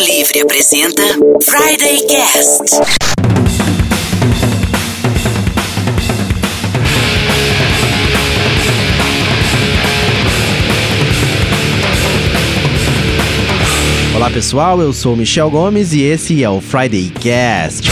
Livre apresenta Friday Cast. Olá pessoal, eu sou Michel Gomes e esse é o Friday Cast.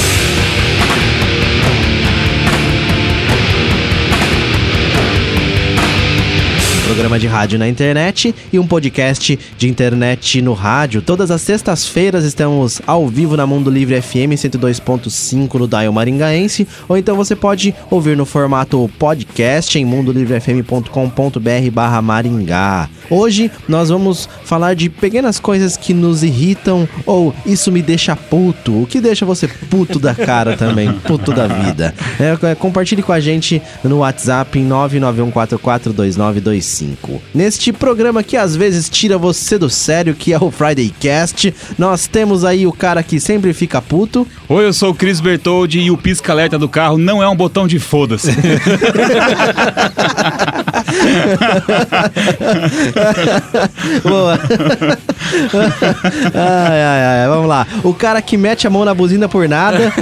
Programa de rádio na internet e um podcast de internet no rádio. Todas as sextas-feiras estamos ao vivo na Mundo Livre FM 102.5 no Dial Maringaense, ou então você pode ouvir no formato podcast em mundolivrefm.com.br barra Maringá. Hoje nós vamos falar de pequenas coisas que nos irritam ou isso me deixa puto, o que deixa você puto da cara também, puto da vida. É, compartilhe com a gente no WhatsApp em 991442925. Neste programa que às vezes tira você do sério, que é o Friday Cast, nós temos aí o cara que sempre fica puto. Oi, eu sou o Chris Bertoldi e o pisca-alerta do carro não é um botão de foda-se. Boa. ai, ai, ai, vamos lá. O cara que mete a mão na buzina por nada.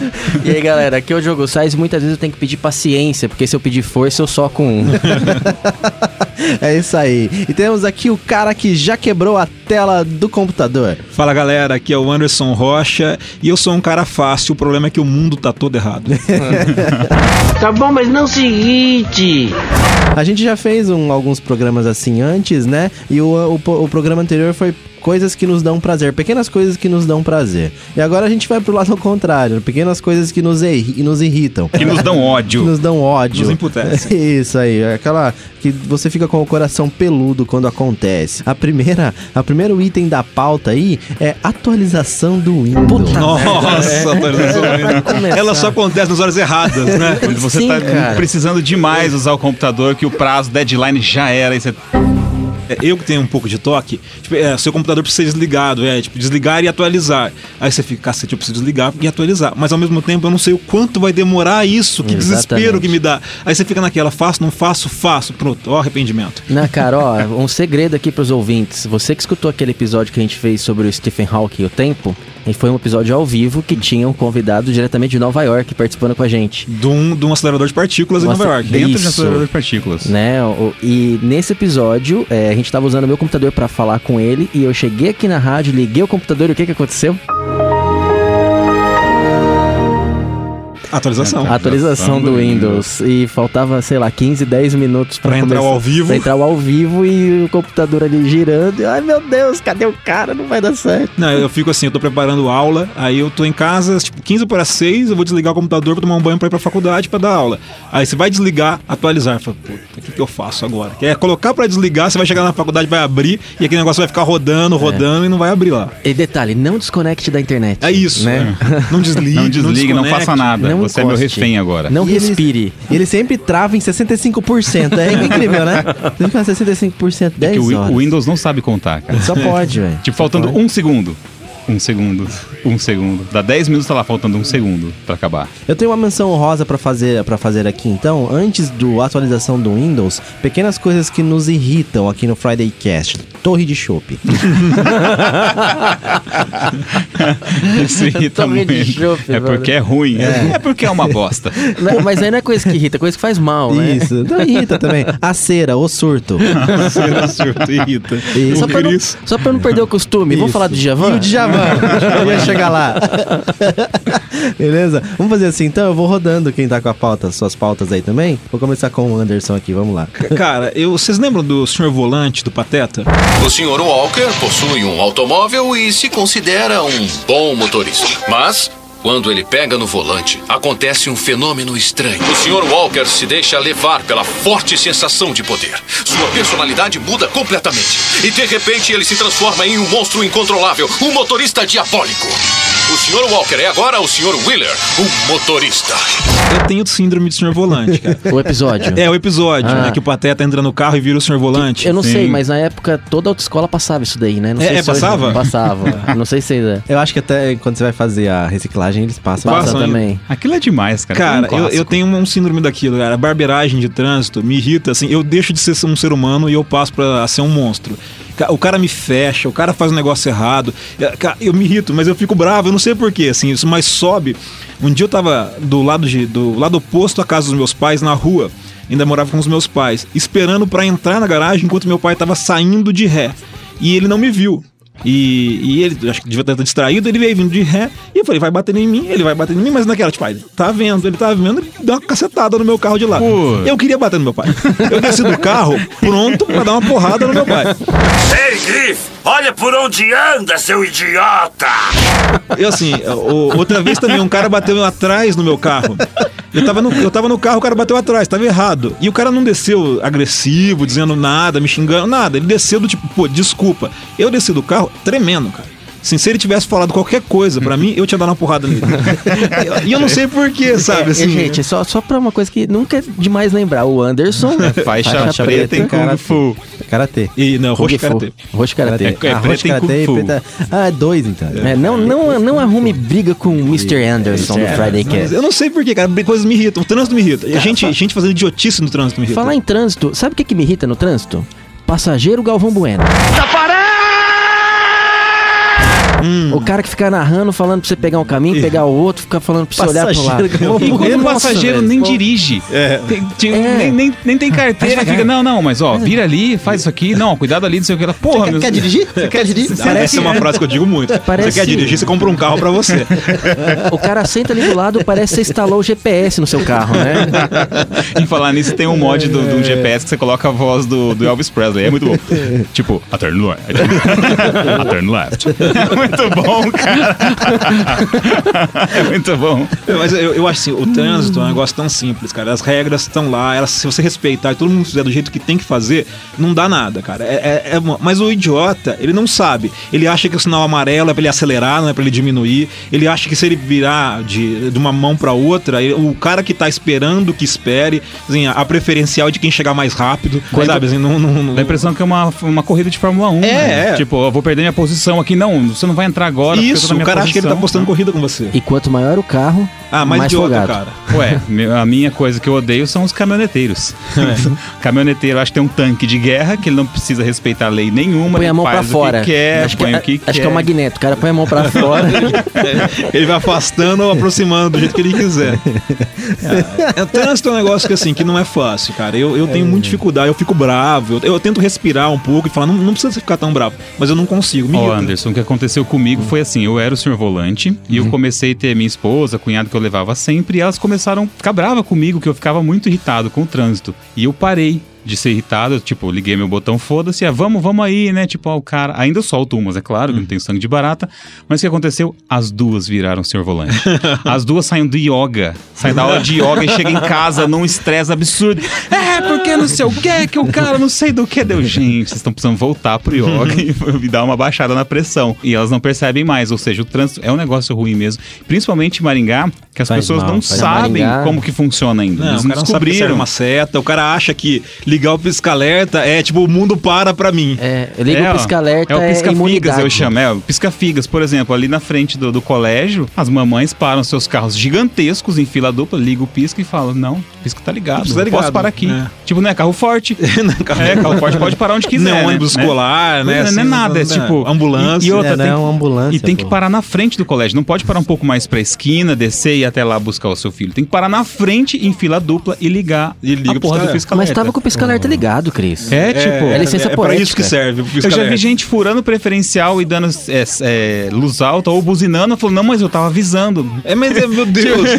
E aí, galera, aqui é o Jogo Sais muitas vezes eu tenho que pedir paciência, porque se eu pedir força, eu só com um. é isso aí. E temos aqui o cara que já quebrou a tela do computador. Fala galera, aqui é o Anderson Rocha e eu sou um cara fácil, o problema é que o mundo tá todo errado. tá bom, mas não se irrite. A gente já fez um, alguns programas assim antes, né? E o, o, o programa anterior foi coisas que nos dão prazer, pequenas coisas que nos dão prazer. E agora a gente vai pro lado contrário, pequenas coisas que nos, nos irritam. Que nos dão ódio. Que nos dão ódio. Nos emputecem. Isso aí, aquela que você fica com o coração peludo quando acontece. A primeira, a primeiro item da pauta aí é atualização do Windows. Puta Nossa, é. atualização do Windows. Ela só acontece nas horas erradas, né? Quando você Sim, tá cara. precisando demais usar o computador, que o prazo, deadline já era, e você é, eu que tenho um pouco de toque, tipo, é, seu computador precisa ser desligado, é, tipo, desligar e atualizar. Aí você fica, cacete, eu preciso desligar e atualizar. Mas ao mesmo tempo eu não sei o quanto vai demorar isso, que Exatamente. desespero que me dá. Aí você fica naquela, faço, não faço, faço, pronto, ó, arrependimento. Na cara, ó, um segredo aqui pros ouvintes. Você que escutou aquele episódio que a gente fez sobre o Stephen Hawking e o tempo, e foi um episódio ao vivo que tinha um convidado diretamente de Nova York participando com a gente. De um, de um acelerador de partículas em Nova York. Dentro Isso. de um acelerador de partículas. Né? E nesse episódio, é, a gente estava usando meu computador para falar com ele e eu cheguei aqui na rádio, liguei o computador e o que, que aconteceu? Atualização. Atualização do Windows. E faltava, sei lá, 15, 10 minutos pra, pra entrar ao vivo. Pra entrar ao vivo e o computador ali girando. Ai meu Deus, cadê o cara? Não vai dar certo. Não, eu fico assim, eu tô preparando aula, aí eu tô em casa, tipo, 15 para 6, eu vou desligar o computador pra tomar um banho pra ir pra faculdade pra dar aula. Aí você vai desligar, atualizar. Fala, puta, o que, que eu faço agora? Que é colocar pra desligar, você vai chegar na faculdade, vai abrir, e aquele negócio vai ficar rodando, rodando é. e não vai abrir lá. E detalhe, não desconecte da internet. É isso, né? É. Não desligue, não desligue, não, não faça nada. Não você encoste. é meu refém agora. Não e respire. Ele, ele, sempre trava em 65%. É incrível, né? Ele fica 65%, 10 é que o, o Windows não sabe contar, cara. Só pode, velho. Tipo, faltando pode. um segundo. Um segundo, um segundo. Dá 10 minutos, tá lá faltando um segundo para acabar. Eu tenho uma menção honrosa para fazer, pra fazer aqui então. Antes do atualização do Windows, pequenas coisas que nos irritam aqui no Friday Cast. Torre de chopp. Isso irrita Torre muito. De chopp, é porque é ruim. É. é. porque é uma bosta. Não, mas aí não é coisa que irrita, é coisa que faz mal, né? Isso. Então irrita também. A cera, o surto. A cera, o surto, irrita. Só pra, não, só pra, não, perder o costume, Isso. vamos falar do Djavan? E o Djavan eu ia chegar lá. Beleza? Vamos fazer assim então? Eu vou rodando quem tá com a pauta, suas pautas aí também. Vou começar com o Anderson aqui, vamos lá. Cara, eu, vocês lembram do senhor volante do Pateta? O senhor Walker possui um automóvel e se considera um bom motorista. Mas quando ele pega no volante, acontece um fenômeno estranho. O Sr. Walker se deixa levar pela forte sensação de poder. Sua personalidade muda completamente. E de repente ele se transforma em um monstro incontrolável, um motorista diabólico. O Sr. Walker é agora o Sr. Wheeler, o motorista. Eu tenho síndrome de Sr. Volante, cara. O episódio. É, o episódio, ah. né? Que o Pateta entra no carro e vira o Sr. Volante. Eu não Sim. sei, mas na época toda a autoescola passava isso daí, né? Não é, é passava? Passava. não sei se ainda. Eu acho que até quando você vai fazer a reciclagem eles passam. Passam também. Aquilo é demais, cara. Cara, é um eu, eu, tenho um síndrome daquilo, cara. Barbeiragem de trânsito me irrita, assim. Eu deixo de ser um ser humano e eu passo pra ser um monstro. O cara me fecha, o cara faz um negócio errado. Ca- Eu me irrito, mas eu fico bravo, eu não sei porquê, assim, isso mais sobe. Um dia eu tava do lado, de, do lado oposto à casa dos meus pais, na rua, ainda morava com os meus pais, esperando pra entrar na garagem enquanto meu pai tava saindo de ré. E ele não me viu. E, e ele, acho que devia estar distraído, ele veio vindo de ré, e eu falei, vai bater em mim, ele vai bater em mim, mas naquela, tipo, ah, ele tá vendo, ele tá vendo, ele dá uma cacetada no meu carro de lá. Pô. Eu queria bater no meu pai. Eu desci do carro, pronto pra dar uma porrada no meu pai. Ei, Griff, olha por onde anda, seu idiota! Eu assim, o- outra vez também um cara bateu atrás no meu carro. Eu tava, no, eu tava no carro, o cara bateu atrás, tava errado. E o cara não desceu agressivo, dizendo nada, me xingando, nada. Ele desceu do tipo, pô, desculpa. Eu desci do carro tremendo, cara. Assim, se ele tivesse falado qualquer coisa pra mim, eu tinha dado uma porrada nele. e eu não sei porquê, sabe? É, Assim, gente, só, só pra uma coisa que nunca é demais lembrar. O Anderson. Faixa, preta, em Kung Fu. Karatê. E não, roxo karatê. Roxo Karatê. É, é Ah, preta roxo em karatê e preta- Ah, é dois então. É, não, não, não arrume briga com o Mr. Anderson do Friday Mas Cast. eu não sei porquê, cara. Coisas me irritam. O trânsito me irrita. A gente, gente fazendo idiotice no trânsito me irrita. Falar em trânsito, sabe o que, que me irrita no trânsito? Passageiro Galvão Bueno. O cara que fica narrando, falando pra você pegar um caminho, pegar o outro, ficar falando pra você olhar pro lado. E quando o Nossa, passageiro velho. nem dirige. Tem- tem- É. Nem, nem, nem tem carteira, fica, não, não, mas ó, vira ali, faz isso aqui, não, cuidado ali, não sei o que lá. Porra, meu. Quer dirigir? Você quer dirigir? Essa é uma frase que eu digo muito. Parece- Você quer dirigir, você compra um carro pra você. O cara senta ali do lado, parece que você instalou o GPS no seu carro, né? Em falar nisso, tem um mod do, do GPS que você coloca a voz do, do Elvis Presley. É muito bom. Tipo, a turn left. A turn left. É muito bom, cara. É muito bom. Mas eu, eu acho assim, o trânsito é um negócio tão simples, cara. As regras estão lá, elas, se você respeitar e todo mundo fizer do jeito que tem que fazer, não dá nada, cara. É, é- é mas o idiota, ele não sabe. Ele acha que o sinal amarelo é pra ele acelerar, não é pra ele diminuir. Ele acha que se ele virar de, de uma mão pra outra, ele- o cara que tá esperando que espere, assim, a preferencial é de quem chegar mais rápido, sabe? Assim, não, não, não- Dá a impressão que é uma, uma corrida de Fórmula 1. É, né? é. Tipo, eu vou perder minha posição aqui. Não, você não vai entrar agora. Isso, o cara acha que ele tá postando corrida com você. E quanto maior o carro, Ah, mais, mais idiota, folgado. cara. Ué, a minha coisa que eu odeio são os caminhoneteiros. Caminhoneteiro, acho que tem um tanque de guerra que ele não precisa respeitar lei nenhuma. põe a mão pra fora. Que quer, acho que, o que acho quer. que é o magneto. O cara põe a mão pra fora. Ele vai afastando ou aproximando do jeito que ele quiser. É, o trânsito é um negócio que assim, que não é fácil, cara. Eu, eu tenho muita dificuldade, eu fico bravo. Eu, eu tento respirar um pouco e falar, não, não precisa ficar tão bravo. Mas eu não consigo. Me Ó, irrita. Anderson, o que aconteceu comigo foi assim: eu era o senhor volante e eu comecei a ter minha esposa, cunhado que eu levava sempre, e elas começaram a ficar bravas comigo, que eu ficava muito irritado com o trânsito. E eu parei de ser irritado, eu, tipo, liguei meu botão, foda-se, ah, vamos, vamos aí, né? Tipo, ó, o cara. Ainda eu solto umas, é claro, que não tenho sangue de barata. Mas o que aconteceu? As duas viraram senhor volante. As duas saem do yoga. Saem da aula de yoga e chegam em casa num estresse absurdo. É, porque não sei o que, que o cara não sei do que deu. Gente, vocês estão precisando voltar pro yoga e me dar uma baixada na pressão. E elas não percebem mais, ou seja, o trânsito é um negócio ruim mesmo. Principalmente em Maringá, que as Faz pessoas mal, não sabem Maringá. como que funciona ainda. Não, Eles não cara não sabe que serve descobriram. uma seta, o cara acha que ligar o pisca-alerta é tipo, o mundo para pra mim. É, eu ligo É, o pisca-alerta, é o é, pisca-figas, imunidade. eu chamo. É, o pisca-figas, por exemplo, ali na frente do, do colégio, as mamães param seus carros gigantescos em fila dupla, ligam o pisca e falam: Não, o pisca tá ligado, pisca tá ligado, posso parar aqui. é. Tipo, não é carro forte. é, carro forte pode parar onde quiser. Não é né? ônibus Né? escolar, né? Não, assim, não é nada, é né? tipo. Ambulância. E, e outra, É, não tem, é uma ambulância, E tem que pô. parar na frente do colégio. Não pode parar um pouco mais pra esquina, descer e ir até lá buscar o seu filho. Tem que parar na frente, em fila dupla e ligar E liga a pro porra do pisca-alerta. Mas tava com o pisca-alerta ligado, Cris. É, tipo. É licença é pra isso que serve. Eu já vi gente furando preferencial e dando é, é, luz alta ou buzinando. Falou, não, mas eu tava avisando. É, mas é, meu Deus.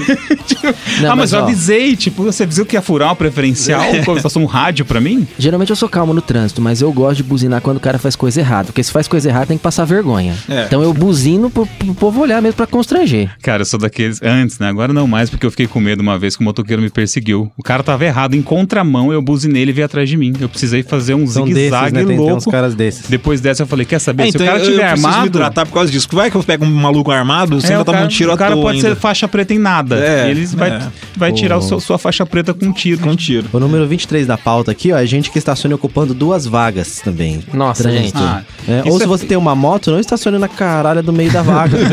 Não, ah, mas, mas, eu ó. avisei. Tipo, você avisou que ia furar uma preferencial? Como passou um rádio pra mim? Geralmente eu sou calmo no trânsito, mas eu gosto de buzinar quando o cara faz coisa errada. Porque se faz coisa errada, tem que passar vergonha. É. Então eu buzino pro, pro povo olhar mesmo pra constranger. Cara, eu sou daqueles. Antes, né? Agora não mais, porque eu fiquei com medo uma vez que o motoqueiro me perseguiu. O cara tava errado, em contramão, eu buzinei ele veio atrás de mim. Eu precisei fazer um São desses, zigue-zague né? Tem, tem louco. uns caras desses. Depois dessa eu falei, quer saber? É, se então o cara eu, tiver eu preciso me armado. hidratar por causa disso. Vai que eu pego um maluco armado, você É, ainda o tá cara, tiro o cara à toa pode ainda. ser faixa preta em nada. É, e eles vai, é. vai tirar o seu- sua faixa preta com um tiro. Com tiro. O número 23 da pauta aqui, ó, é gente que estaciona ocupando duas vagas também. Nossa, Trânsito. gente. Ah, É, isso ou se é- você tem uma moto, não estacione na caralha do meio da vaga.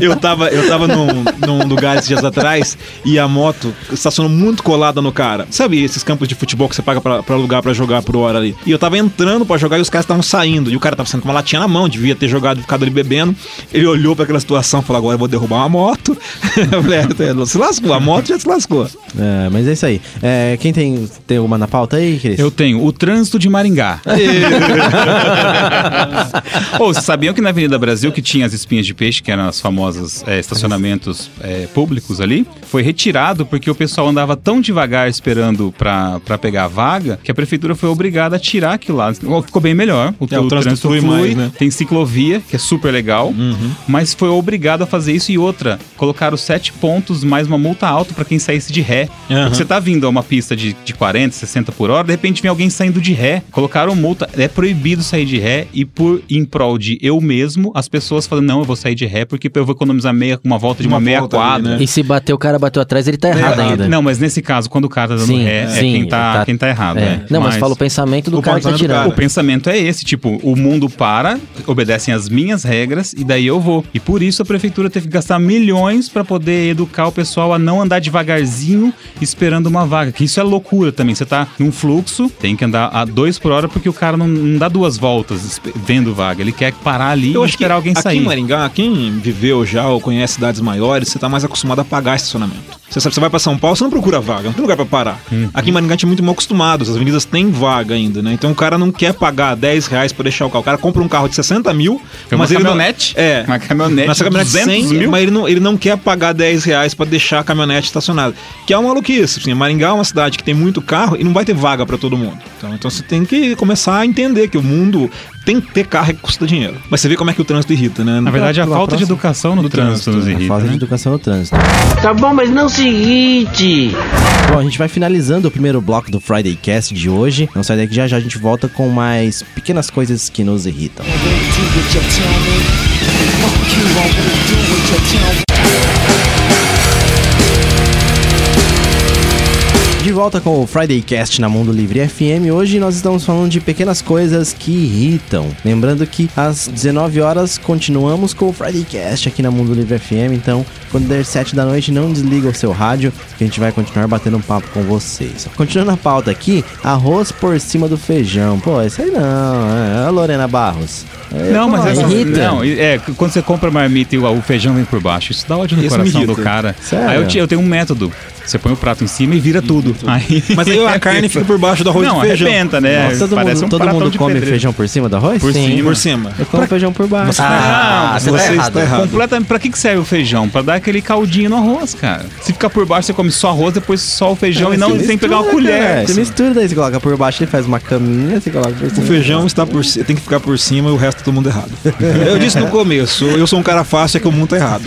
Eu tava, eu tava num, num lugar esses dias atrás e a moto estacionou estacionou muito colada no cara. Sabe esses campos de futebol que você paga pra, pra alugar pra jogar por hora ali? E eu tava entrando pra jogar e os caras estavam saindo. E o cara tava saindo com uma latinha na mão, devia ter jogado e ficado ali bebendo. Ele olhou pra aquela situação e falou: agora eu vou derrubar uma moto. Eu falei, "É, se lascou, a moto já se lascou. É, mas é isso aí. É, quem tem, tem uma na pauta aí, Cris? Eu tenho o trânsito de Maringá. Ô, vocês sabiam que na Avenida Brasil, que tinha as espinhas de peixe, que eram os famosos é, estacionamentos é, públicos ali, foi retirado porque o pessoal andava tão devagar esperando pra, pra pegar a vaga que a prefeitura foi obrigada a tirar aquilo lá. Ficou bem melhor. O, É, o trânsito flui mais, né? Tem ciclovia, que é super legal, mas foi obrigado a fazer isso. E outra, colocaram sete pontos mais uma multa alta pra quem saísse de ré. Aham. Porque você tá vindo a uma pista de, de 40, 60 por hora, de repente vem alguém saindo de ré. Colocaram multa. É proibido sair de ré e por em prol de eu mesmo, as pessoas falam, não, eu vou sair de ré porque eu vou economizar meia, uma volta de uma, Uma meia volta ali, quadra. né? E se bater o cara bateu atrás, ele tá errado errado. ainda. Não, mas nesse caso, quando o cara tá dando Sim, ré, é sim, quem tá, tá- quem tá errado. É. é. Não, mas, fala o pensamento do o cara que tá tirando. O pensamento é esse, tipo, o mundo para, obedecem às minhas regras e daí eu vou. E por isso a prefeitura teve que gastar milhões pra poder educar o pessoal a não andar devagarzinho esperando uma vaga. Que isso é loucura também. Você tá num fluxo, tem que andar a dois por hora porque o cara não, não dá duas voltas vendo vaga. Ele quer parar ali Eu e acho que esperar alguém aqui sair. em Maringá, quem viveu já ou conhece cidades maiores, você tá mais acostumado a pagar estacionamento. Você sabe, você vai pra São Paulo, você não procura vaga, não tem lugar pra parar. Hum. Aqui em Maringá a gente é muito mal acostumado, as avenidas têm vaga ainda, né? Então o cara não quer pagar 10 reais pra deixar o carro. O cara compra um carro de 60 mil, uma mas ele não- caminhonete? É. Uma caminhonete Nossa caminhonete 200 100, mil? mas ele não, ele não quer pagar 10 reais pra deixar a caminhonete estacionada. Que é uma maluquice. Assim, Maringá é uma cidade que tem muito carro e não vai ter vaga pra todo mundo. Então, então você tem que começar a entender que o mundo tem que ter carro que custa dinheiro. Mas você vê como é que o trânsito irrita, né? Na verdade, a falta de educação no trânsito trânsito, nos A irrita. falta de né? educação no trânsito. Tá bom, mas não se irrite. Bom, a gente vai finalizando o primeiro bloco do Friday Cast de hoje. Não sai daqui já já a gente volta com mais pequenas coisas que nos irritam. De volta com o Friday Cast na Mundo Livre FM. Hoje nós estamos falando de pequenas coisas que irritam. Lembrando que às 19 horas continuamos com o Friday Cast aqui na Mundo Livre FM. Então, quando der 7 da noite, não desliga o seu rádio, que a gente vai continuar batendo um papo com vocês. Continuando a pauta aqui, arroz por cima do feijão. Pô, isso aí não, é a Lorena Barros. É, Não, mas essa, irrita. não, é, quando você compra a marmita e o, o feijão vem por baixo, isso dá ódio no Isso coração do cara. Sério? Aí eu, te- eu tenho um método. Você põe o prato em cima e vira tudo. Aí, Mas aí a carne fica por baixo do arroz Não, de feijão. arrebenta, né? Nossa, todo Parece mundo, um todo mundo de come pedreiro. feijão por cima do arroz? Por Sim. cima. Por cima. Eu como feijão por baixo. Ah, Não, você você tá errado. está errado. Completamente. Pra que, que serve o feijão? Pra dar aquele caldinho no arroz, cara. Se ficar por baixo, você come só arroz, depois só o feijão e não Você tem que pegar uma mistura, colher. cara. Você mistura, daí você coloca por baixo, ele faz uma caminha, você coloca por O cima. feijão está por tem que ficar por cima e o resto todo mundo errado. Eu disse no começo, eu sou um cara fácil, é que o mundo tá errado.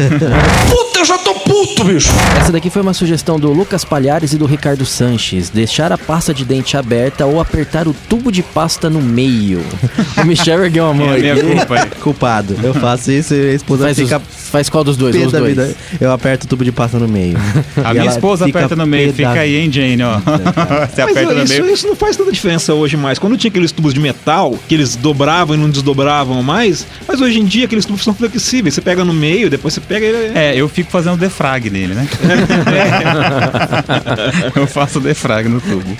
Puta, eu já tô puto, bicho! Essa daqui foi uma sugestão do Lucas Palhares e do Ricardo Sanches. Deixar a pasta de dente aberta ou apertar o tubo de pasta no meio. O Michel ergueu a mão É minha culpa. Culpado. Eu faço isso e a esposa Faz, os- fica faz qual dos dois? Os dois. vida. Eu aperto o tubo de pasta no meio. A E minha esposa aperta no meio. da Fica aí, hein, Jane, ó. Você Mas aperta no isso, meio. isso não faz tanta diferença hoje mais. Quando tinha aqueles tubos de metal, que eles dobravam e não desdobravam mais, mas hoje em dia aqueles tubos são flexíveis. Você pega no meio, depois você pega ele. É, eu fico fazendo defrag nele, né? eu faço defrag no tubo.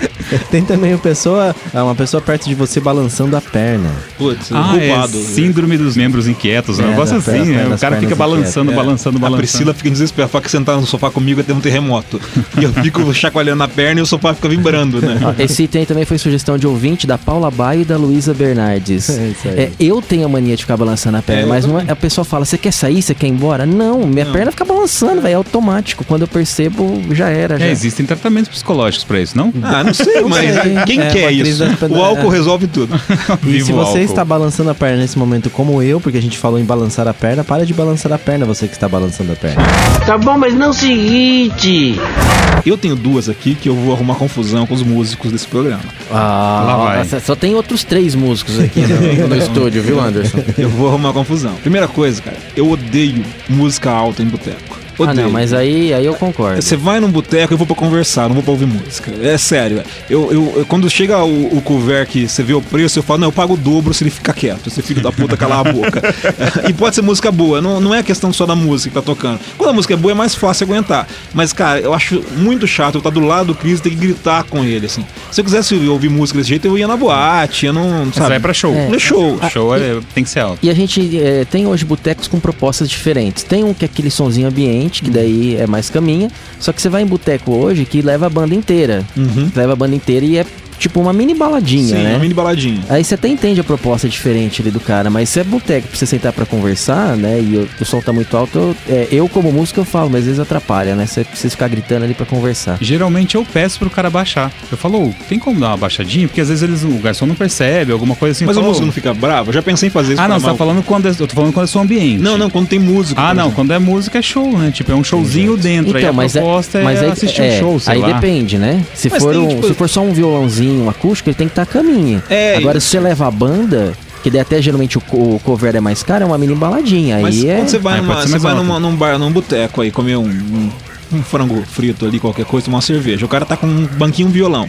Tem também uma pessoa, uma pessoa perto de você balançando a perna. Putz, Ah, é síndrome dos membros inquietos, um É, negócio assim, perna- né? O cara fica pernas balançando, É, balançando, A balançando. Priscila fica desesperada, fala que sentar no sofá comigo é ter um terremoto. E eu fico chacoalhando a perna e o sofá fica vibrando, né? Esse item também foi sugestão de ouvinte da Paula Baia e da Luísa Bernardes. É isso aí. É, eu tenho a mania de ficar balançando a perna, É, mas não é- a pessoa fala: você quer sair? Você quer ir embora? Não, minha perna fica balançando, velho, é automático. Quando eu percebo, já era. Já. É, existem tratamentos psicológicos pra isso, não? Ah, não sei, mas quem É, quer crise isso? da. O álcool resolve tudo. E se o você está balançando a perna nesse momento como eu, porque a gente falou em balançar a perna, para de balançar a perna, você que está balançando a perna. Tá bom, mas não se irrite. Eu tenho duas aqui que eu vou arrumar confusão com os músicos desse programa. Ah, Lá vai. só- Só tem outros três músicos aqui no, no estúdio, viu, Anderson? Eu vou arrumar confusão. Primeira coisa, cara, eu odeio música alta em boteco. Ah, Odeio. não, mas aí, aí eu concordo. Você vai num boteco, eu vou pra conversar, não vou pra ouvir música. É sério. Eu, eu, eu- quando chega o, o couvert que você vê o preço, eu falo, não, eu pago o dobro se ele ficar quieto. Esse filho da puta calar a boca. e pode ser música boa, não, não é questão só da música que tá tocando. Quando a música é boa, é mais fácil aguentar. Mas, cara, eu acho muito chato eu estar do lado do Chris e ter que gritar com ele, assim. Se eu quisesse ouvir música desse jeito, eu ia na boate, eu não. Sabe? vai pra show. Não é show. Show é- tem que ser alto. E a gente é, tem hoje botecos com propostas diferentes. Tem um que é aquele sonzinho ambiente, que daí é mais caminha. Só que você vai em boteco hoje que leva a banda inteira. Leva a banda inteira e é tipo uma mini baladinha, Sim, né? uma mini baladinha. Aí você até entende a proposta diferente ali do cara, mas se é boteco pra você sentar pra conversar, né? E o, o som tá muito alto, eu, é, eu como músico eu falo, mas às vezes atrapalha, né? Você precisa ficar gritando ali pra conversar. Geralmente eu peço pro cara baixar. Eu falo, "Ô, tem como dar uma baixadinha? Porque às vezes eles, o garçom não percebe, alguma coisa assim. Mas falo, música não fica brava? Eu já pensei em fazer isso. Ah, não, você tá falando quando é, eu tô falando quando é som ambiente. Não, não, quando tem música. Ah, não, exemplo. quando é música é show, né? Tipo, é um showzinho dentro. aí a mas proposta é, mas aí, assistir é, um show, sei aí lá. depende, né? Se Mas for, tem, um, tipo- se for só um violãozinho um acústico, ele tem que estar caminha. É, Agora, isso. se você leva a banda, que daí até geralmente o, o cover é mais caro, é uma mini baladinha. Mas aí é. quando você vai, Aí numa, pode ser você vai numa, num bar, num boteco aí, comer um, um, um frango frito ali, qualquer coisa, tomar uma cerveja. O cara tá com um banquinho violão.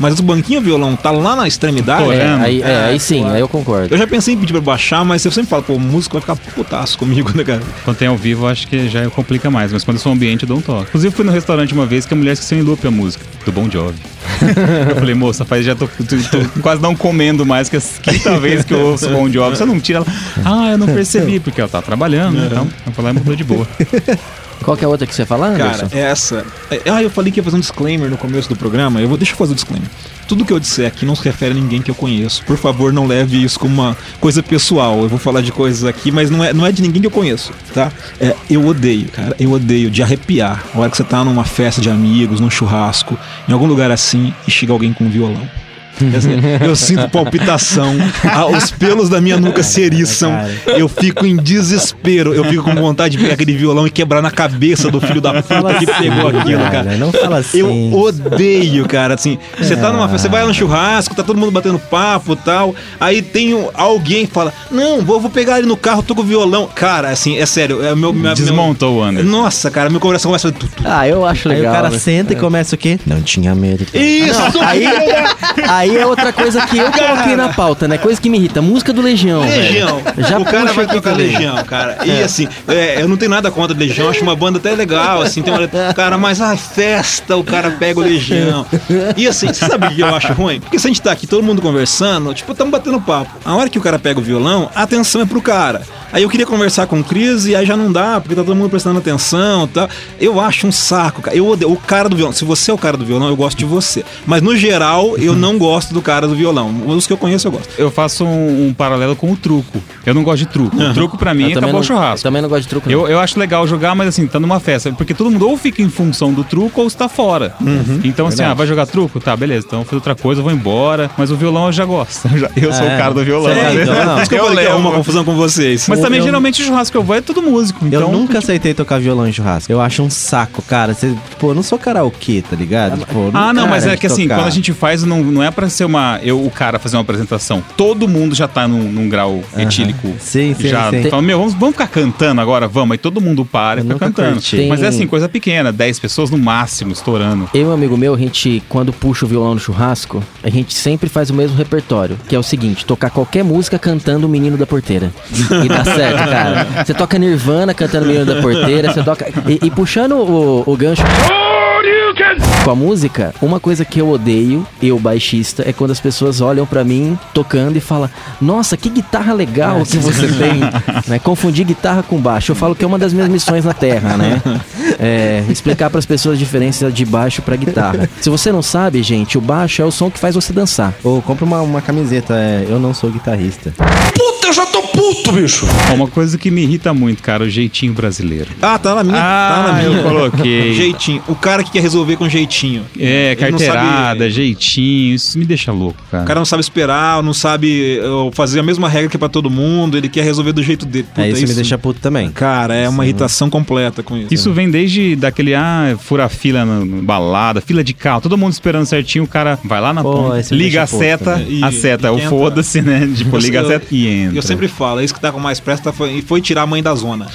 Mas o banquinho violão tá lá na extremidade. Pô, É, aí, é, É, aí sim, aí eu concordo. Eu já pensei em pedir pra baixar, mas eu sempre falo, pô, o músico vai ficar putaço comigo, né, cara? Quando tem ao vivo, eu acho que já complica mais. Mas quando é som ambiente, eu dou um toque. Inclusive, fui no restaurante uma vez que a mulher esqueceu em loop a música, do Bon Jovi. eu falei, moça, faz, já tô, tô- tô quase não comendo mais, que é a quinta vez que eu ouço Bon Jovi. Você não tira ela. Ah, eu não percebi, porque ela tá trabalhando, né? Então, eu falei, mudou de boa. Qual que é a outra que você ia falar, Anderson? Cara, essa. é- Ah, eu falei que ia fazer um disclaimer no começo do programa. Eu vou, deixa eu fazer o disclaimer. Tudo que eu disser aqui não se refere a ninguém que eu conheço. Por favor, não leve isso como uma coisa pessoal. Eu vou falar de coisas aqui, mas não é, não é de ninguém que eu conheço, tá? É, eu odeio, cara. Eu odeio de arrepiar. A hora que você tá numa festa de amigos, num churrasco, em algum lugar assim, e chega alguém com um violão. Assim, Eu sinto palpitação, ah, os pelos da minha nuca se eriçam, eu fico em desespero, eu fico com vontade de pegar aquele violão e quebrar na cabeça do filho da puta que pegou aquilo, cara. Não fala assim. Eu odeio, cara, assim, você tá numa festa, você vai no churrasco, tá todo mundo batendo papo e tal, aí tem alguém que fala, não, vou, vou pegar ele no carro, tô com o violão. Cara, assim, é sério, é meu... meu Desmontou o Anderson. Nossa, cara, meu coração começa. Ah, eu acho Aí legal. o cara né? senta e começa o quê? Não tinha medo. Isso! Aí, aí é outra coisa que eu coloquei na pauta, né? Coisa que me irrita. Música do Legião. velho. Legião. Já o cara vai tocar também. Legião, cara. E assim, é, eu não tenho nada contra Legião, acho uma banda até legal, assim, tem uma. Cara, mas a festa, o cara pega o Legião. E assim, você sabe o que eu acho ruim? Porque se a gente tá aqui todo mundo conversando, tipo, estamos batendo papo. A hora que o cara pega o violão, a atenção é pro cara. Aí eu queria conversar com o Cris e aí já não dá, porque tá todo mundo prestando atenção e tal. Eu acho um saco, cara. Eu odeio o cara do violão. Se você é o cara do violão, eu gosto de você. Mas no geral, eu não gosto do cara do violão. Os que eu conheço, eu gosto. Eu faço um, um paralelo com o truco. Eu não gosto de truco. O truco pra mim Eu é também acabou não, o churrasco. eu também não gosto de truco. não. Eu, eu acho legal jogar, mas assim, tá numa festa. Porque todo mundo ou fica em função do truco ou está fora. Uhum. então, assim, ah, vai jogar truco? Tá, beleza. Então eu fazer outra coisa, eu vou embora. Mas o violão eu já gosto. Eu, já- eu sou É. o cara do violão. É, né? então, não. Isso que eu falei que é uma confusão com vocês. Mas também, Eu- geralmente, o churrasco que eu vou é todo músico. Então, eu nunca aceitei tocar violão em churrasco. Eu acho um saco, cara. Você, tipo, eu não sou karaokê, tá ligado? Tipo, Ah, não, mas cara é que assim, tocar. quando a gente faz, não, não é pra ser uma. Eu, o cara fazer uma apresentação. Todo mundo já tá num, num grau etílico. Sim, sim, já sim. Fala, meu, vamos, vamos ficar cantando agora, vamos. Aí todo mundo para e fica cantando. curti. Mas é assim, coisa pequena, 10 pessoas no máximo, estourando. Eu e um amigo meu, a gente, quando puxa o violão no churrasco, a gente sempre faz o mesmo repertório, que é o seguinte, tocar qualquer música cantando o Menino da Porteira. E dá certo, cara. Você toca Nirvana cantando o Menino da Porteira, você toca... E, e puxando o, o gancho com a música, uma coisa que eu odeio, eu baixista, é quando as pessoas olham pra mim tocando e falam: Nossa, que guitarra legal que você tem. né? Confundir guitarra com baixo. Eu falo que é uma das minhas missões na Terra, né? É, explicar pras pessoas a diferença de baixo pra guitarra. Se você não sabe, gente, o baixo é o som que faz você dançar. Ou compra uma, uma camiseta, é, eu não sou guitarrista. Puta, eu já tô puto, bicho. Ó, Uma coisa que me irrita muito, cara, o jeitinho brasileiro. Ah, tá na minha. tá na Ah, minha. eu coloquei. Jeitinho. O cara que quer resolver com jeitinho. É, carteirada, sabe- jeitinho, isso me deixa louco, cara. O cara não sabe esperar, não sabe uh, fazer a mesma regra que é pra todo mundo, ele quer resolver do jeito dele. Puta, é, isso, me deixa puto também. Cara, é uma irritação completa com isso. Isso vem desde daquele, ah, fura fila na, balada, fila de carro, todo mundo esperando certinho, o cara vai lá na Pô, ponta, liga a seta, também. a E- seta, e o foda-se, né? Tipo, liga a seta e entra. Eu sempre falo, é isso que tá com mais pressa foi, e foi tirar a mãe da zona.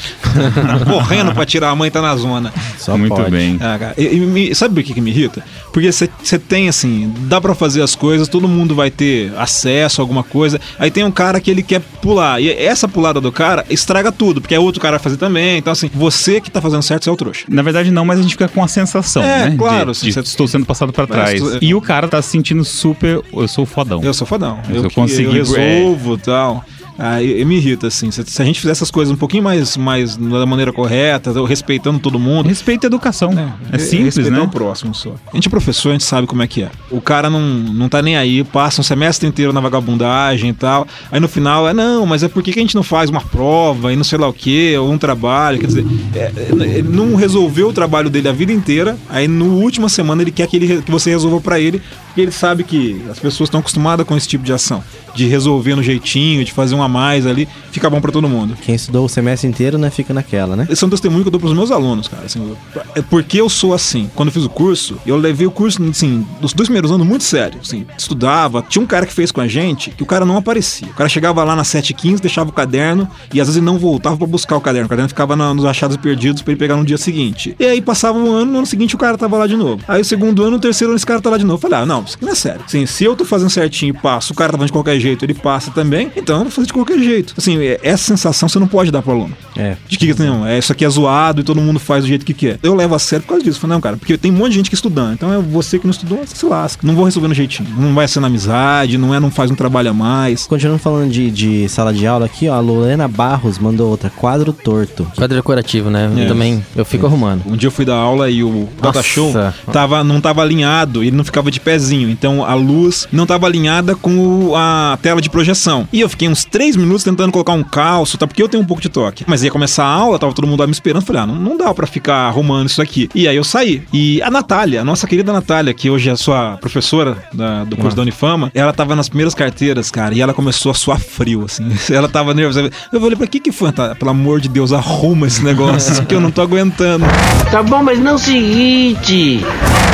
Correndo pra tirar a mãe tá na zona. Só Muito pode. bem. Ah, e- e sabe por que, que me irrita? Porque você tem assim, dá pra fazer as coisas, todo mundo vai ter acesso a alguma coisa. Aí tem um cara que ele quer pular. E essa pulada do cara estraga tudo, porque é outro cara vai fazer também. Então, assim, você que tá fazendo certo, você é o trouxa. Na verdade, não, mas a gente fica com a sensação, É, né? claro, De, sim, de você- estou sendo passado pra Mas trás. E o cara tá se sentindo super. Eu sou fodão. Eu sou fodão. Eu Eu, que- consegui- eu resolvo e tal. Aí me irrita, assim. Se, se a gente fizer essas coisas um pouquinho mais, mais da maneira correta, respeitando todo mundo. Respeito à educação. É, simples, respeitar né? o próximo só. A gente é professor, a gente sabe como é que é. O cara não, não tá nem aí, passa um semestre inteiro na vagabundagem e tal. Aí no final, é não, mas é porque que a gente não faz uma prova e não sei lá o que, ou um trabalho. Quer dizer, é, é, ele não resolveu o trabalho dele a vida inteira. Aí no última semana ele quer que, ele, que você resolva pra ele, porque ele sabe que as pessoas estão acostumadas com esse tipo de ação. De resolver no jeitinho, de fazer um a mais ali, fica bom pra todo mundo. Quem estudou o semestre inteiro, né, fica naquela, né? Esse é um testemunho que eu dou pros meus alunos, cara. Assim, é porque eu sou assim. Quando eu fiz o curso, eu levei o curso, assim, dos dois primeiros anos muito sério. Assim, estudava. Tinha um cara que fez com a gente que o cara não aparecia. O cara chegava lá nas 7h15, deixava o caderno e às vezes ele não voltava pra buscar o caderno. O caderno ficava na- nos achados perdidos pra ele pegar no dia seguinte. E aí passava um ano, no ano seguinte o cara tava lá de novo. Aí o segundo ano, o terceiro ano, esse cara tá lá de novo. Eu falei, ah, não, isso aqui não é sério. Assim, se eu tô fazendo certinho e passo, o cara tá fazendo de qualquer jeito, ele passa também, então eu vou fazer de qualquer jeito. Assim, é- essa sensação você não pode dar pro aluno. É. De que não, é, isso aqui é zoado e todo mundo faz do jeito que quer. Eu levo a sério por causa disso. Eu Falei, não, cara, porque tem um monte de gente que estudando. Então é você que não estudou, você se lasca. Não vou resolver no jeitinho. Não vai ser na amizade, não é, não faz um trabalho a mais. Continuando falando de, de sala de aula aqui, ó, a Lorena Barros mandou outra, quadro torto. Quadro decorativo, né? É. Eu também, eu fico arrumando. Um dia eu fui dar aula e o data show tava, não tava alinhado, ele não ficava de pezinho. Então a luz não tava alinhada com a tela de projeção. E eu fiquei uns três minutos tentando colocar um calço, tá? Porque eu tenho um pouco de toque. Mas ia começar a aula, tava todo mundo lá me esperando. Falei, ah, não, não dá pra ficar arrumando isso aqui. E aí eu saí. E a Natália, a nossa querida Natália, que hoje é sua professora da- do curso da Unifama, ela tava nas primeiras carteiras, cara, e ela começou a suar frio, assim. Ela tava nervosa. Eu falei, pra que que foi, Natália? Pelo amor de Deus, arruma esse negócio, que eu não tô aguentando. Tá bom, mas não se irrite.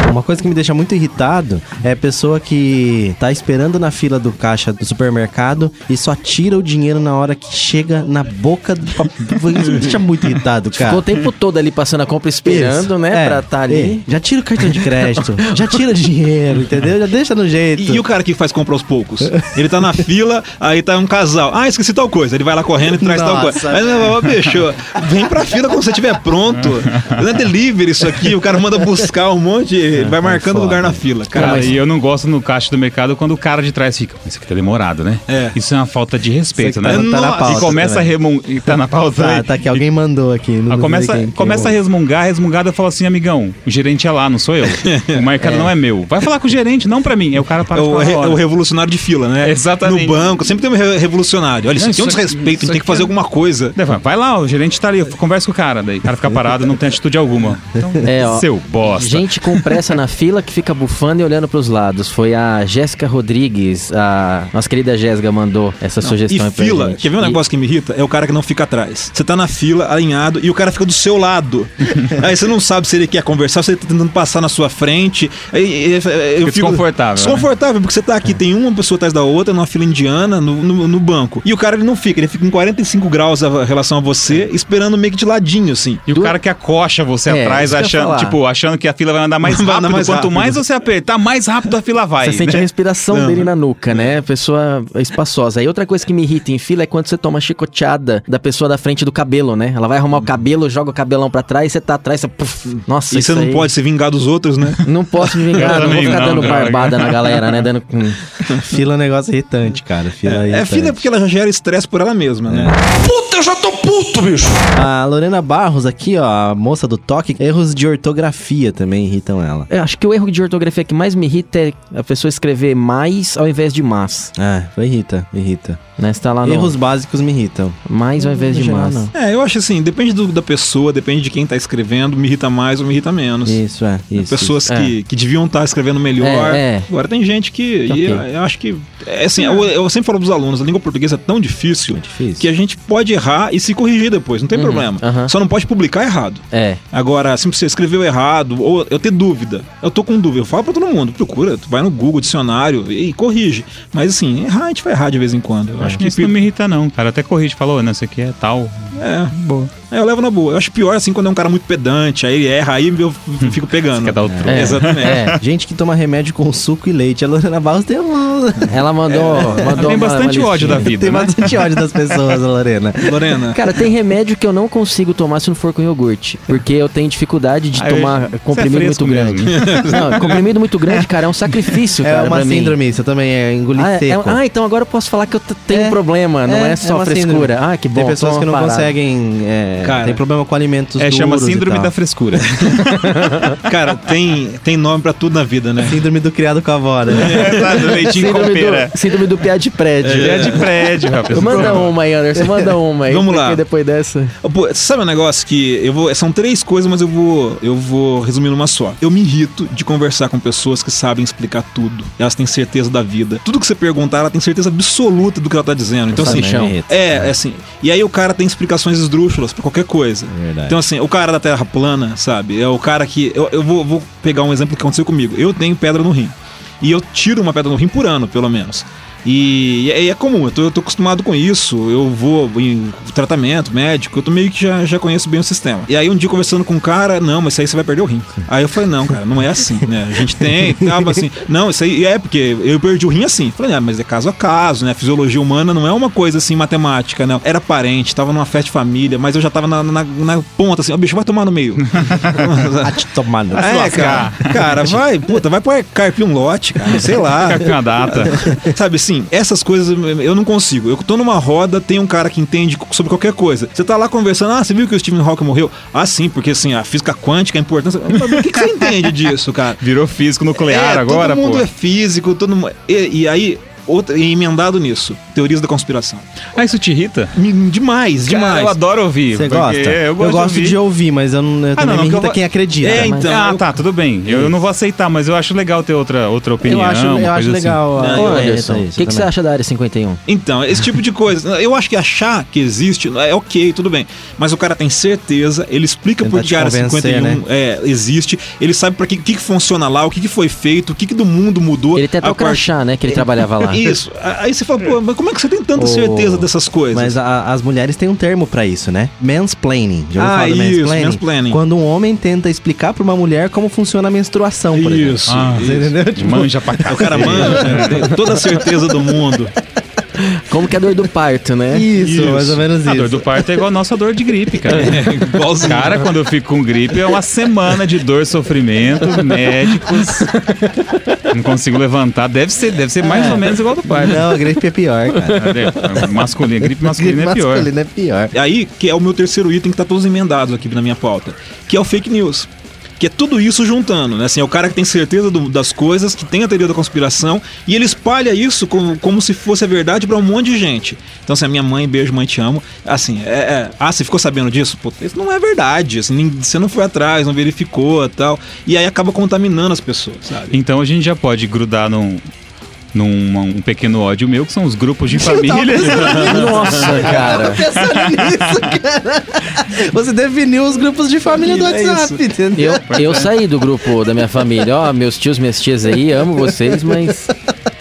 Uma coisa que me deixa muito irritado é a pessoa que tá esperando na fila do caixa do supermercado e só tira o dinheiro na hora que chega na boca do papel. Deixa muito irritado, cara. Ficou o tempo todo ali passando a compra esperando, Isso. né? É, pra tá ali. é. Já tira o cartão de crédito, já tira dinheiro, entendeu? Já deixa no jeito. E, e o cara que faz compra aos poucos? Ele tá na fila, aí tá um casal. Ah, esqueci tal coisa. Ele vai lá correndo e traz tal Nossa. coisa. Mas, ô, bicho, vem pra fila quando você estiver pronto. Não é delivery isso aqui. O cara manda buscar um monte, ele vai marcando foda. lugar na fila. Cara, Cara, mas- e eu não gosto no caixa do mercado quando o cara de trás fica. Isso aqui tá demorado, né? É. Isso é uma falta de respeito, né? tá- tá na pauta e começa também. a remungar. Tá na pauta Tá, tá aqui, alguém mandou aqui. Não Ah, começa quem- quem começa a mandou. resmungar, resmungada eu falo assim, amigão, o gerente é lá, não sou eu. O mercado não é meu. Vai falar com o gerente, não pra mim. Aí o cara para É o, falar re- hora. o revolucionário de fila, né? Exatamente. No banco, sempre tem um re- revolucionário. Olha, isso Não, aqui é um desrespeito, a tem que fazer é- alguma coisa. Vai lá, o gerente tá ali, conversa com o cara. Daí o cara fica parado, não tem atitude alguma. Então, É, ó. seu bosta. Gente com pressa na fila que fica bufando e olhando pros lados. Foi a Jéssica Rodrigues, a nossa querida Jéssica mandou essa sugestão E fila, gente. quer ver um E- negócio que me irrita? É o cara que não fica atrás. Você tá na fila, alinhado, e o cara fica do seu lado. aí você não sabe se ele quer conversar, se ele tá tentando passar na sua frente. Aí, eu Fica desconfortável, né? Desconfortável, porque você tá aqui, tem uma pessoa atrás da outra, numa fila indiana, no, no, no banco. E o cara ele não fica, ele fica em 45 graus a relação a você, esperando meio que de ladinho, assim. E o cara que acocha você É, atrás, achando, tipo, achando que a fila vai andar mais Vai rápido. andar mais Quanto rápido. mais você apertar, mais rápido a fila vai. Você sente a né? respiração Não. dele na nuca, né? Pessoa espaçosa. E outra coisa que me irrita em fila é quando você toma chicoteada da pessoa da frente do cabelo, né? Ela vai arrumar o cabelo, joga o cabelão pra trás, você tá atrás, você. Puf, nossa, E você não aí- pode se vingar dos outros, né? Não posso me vingar, não vou ficar não, dando cara. barbada na galera, né? Dando. Fila é um negócio irritante, cara. Fila É, irritante. fila porque ela já gera estresse por ela mesma, né? Puta, eu já tô puto, bicho. A Lorena Barros aqui, ó, a moça do toque, erros de ortografia também irritam ela. Eu acho que o erro de ortografia que mais me irrita é a pessoa escrever mais ao invés de mas. Ah, irrita, irrita. Né? Você tá lá no. Erros básicos me irritam. Mais ao invés de geral, mas. não. É, eu acho assim, depende do- da pessoa, depende de quem tá escrevendo, me irrita mais ou me irrita menos. Isso, é. Isso, Pessoas isso. que, que deviam estar escrevendo melhor. É, é. Agora tem gente que. Ok. e eu, eu acho que. É assim, eu, eu sempre falo pros alunos, a língua portuguesa é tão difícil, difícil. que a gente pode errar e se corrigir depois, não tem problema. Uhum. Só não pode publicar errado. É. Agora, se você escreveu errado, ou eu ter dúvida, eu tô com dúvida, eu falo pra todo mundo, procura procura, tu vai no Google, dicionário e corrige. Mas assim, errar a gente vai errar de vez em quando. Eu acho que Isso não me irrita, não. O cara até corrige, falou, não, isso aqui é tal. É, boa. É, eu levo na boa. Eu acho pior assim quando é um cara muito pedante, aí ele erra, aí eu fico pegando. quer dar o troco. É. Exatamente. É. Gente que toma remédio com suco e leite. A Lorena Barros tem, um... Ela mandou. mandou Tem uma- bastante uma ódio da vida, tem né? bastante ódio das pessoas, a Lorena. Lorena. Cara, tem remédio que eu não consigo tomar se não for com iogurte. Porque eu tenho dificuldade de Ah, eu- tomar é comprimido muito grande. Não, comprimido muito grande, cara, é um sacrifício, É cara. uma pra mim. síndrome isso também, é engolir Ah, é- seco. ah, então agora eu posso falar que eu tenho É. um problema, não é, só frescura. síndrome. Ah, que bom. Tem pessoas que não parado. conseguem. é, Cara, tem problema com alimentos É, chama e síndrome tal. da frescura. Cara, tem, tem nome pra tudo na vida, né? Síndrome do criado com a avó, né? Leitinho com Síndrome pera. do, síndrome do piá de prédio. É de prédio, rapaz. Manda uma aí, Anderson, manda uma aí. Vamos lá. depois dessa. Pô, sabe um negócio que eu vou. São três coisas, mas eu vou. Eu vou resumir numa só. Eu me irrito de conversar com pessoas que sabem explicar tudo. Elas têm certeza da vida. Tudo que você perguntar, ela tem certeza absoluta do que ela tá dizendo. Então, assim. Sabichão. É, é assim. E aí o cara tem explicações esdrúxulas pra qualquer coisa. Verdade. Então, assim, o cara da Terra plana, sabe? É o cara que. Eu, eu vou, vou pegar um exemplo que aconteceu comigo. Eu tenho pedra no rim. E eu tiro uma pedra no rim por ano, pelo menos. E, e é, é comum, eu tô, eu tô acostumado com isso. Eu vou em tratamento médico, eu tô meio que já, já conheço bem o sistema. E aí um dia conversando com um cara, não, mas isso aí você vai perder o rim. Aí eu falei, não, cara, não é assim, né? A gente tem, tava assim, não, isso aí é porque eu perdi o rim assim. Eu Falei, ah, mas é caso a caso, né? A fisiologia humana não é uma coisa assim matemática, não. Era parente, tava numa festa de família, mas eu já tava na, na, na ponta assim, ó, bicho, vai tomar no meio. A te tomar no É, cara, cara, vai, puta, vai pôr carpir um lote, cara, sei lá. Fica com a data. Sabe assim, essas coisas eu não consigo. Eu tô numa roda, tem um cara que entende sobre qualquer coisa. Você tá lá conversando, ah, você viu que o Stephen Hawking morreu? Ah, sim, porque assim, a física quântica, a importância. Mas O que, que você entende disso, cara? Virou físico nuclear É, agora, todo mundo pô. é físico, todo mundo. E, e aí, outra, e emendado nisso, teorias da conspiração. Ah, isso te irrita? Me- Demais, Cara, demais. eu adoro ouvir. Você gosta? Eu gosto, gosto de, ouvir. mas eu, não, eu Ah, também não, não, me que eu irrita quem acredita. É, mas- então. ah, eu- tá, tudo bem. Eu, eu não vou aceitar, mas eu acho legal ter outra, outra opinião. eu acho, eu acho coisa assim. legal. Não, é, isso o que, que você acha da área 51? Então, esse tipo de coisa. Eu acho que achar que existe é ok, tudo bem. Mas o cara tem certeza, ele explica Tentar por que a área convencer, 51 né? é, existe, ele sabe para que, que, que funciona lá, o que, que foi feito, o que, que do mundo mudou. Ele tem até a o crachá, né, que ele trabalhava lá. Isso. Aí você fala, pô, mas como é que você tem tanta Ô, certeza dessas coisas? Mas a- as mulheres têm um termo pra isso, né? Mansplaining. Já ouviu Ah, falar isso, mansplaining? mansplaining. Quando um homem tenta explicar pra uma mulher como funciona a menstruação, por exemplo. Isso. Ah, Você entendeu? Tipo, Manja pra cá. O cara manja, né? tem toda a certeza do mundo. Como que é a dor do parto, né? Isso, mais ou menos A isso. dor do parto é igual a nossa dor de gripe, cara. Igualzinho. Cara, quando eu fico com gripe, é uma semana de dor, sofrimento, médicos. Não consigo levantar. Deve ser, deve ser mais ou menos igual ao do parto. Não, a gripe é pior, cara. Masculino, gripe A masculina gripe é pior. masculina é pior. Aí, que é o meu terceiro item que tá todos emendados aqui na minha pauta, que é o fake news. Que é tudo isso juntando, né? Assim, é o cara que tem certeza do- das coisas, que tem a teoria da conspiração, e ele espalha isso como, como se fosse a verdade pra um monte de gente. Então, assim, a minha mãe, beijo, mãe, te amo. Assim, é, é, ah, você ficou sabendo disso? Pô, isso não é verdade. Assim, você não foi atrás, não verificou tal. E aí acaba contaminando as pessoas, sabe? Então a gente já pode grudar num, num um pequeno ódio meu, que são os grupos de família. Nossa, cara. Pensando nisso, cara. Você definiu os grupos de família do É WhatsApp, isso. entendeu? Eu, eu saí do grupo da minha família. Ó, meus tios, minhas tias aí, amo vocês, mas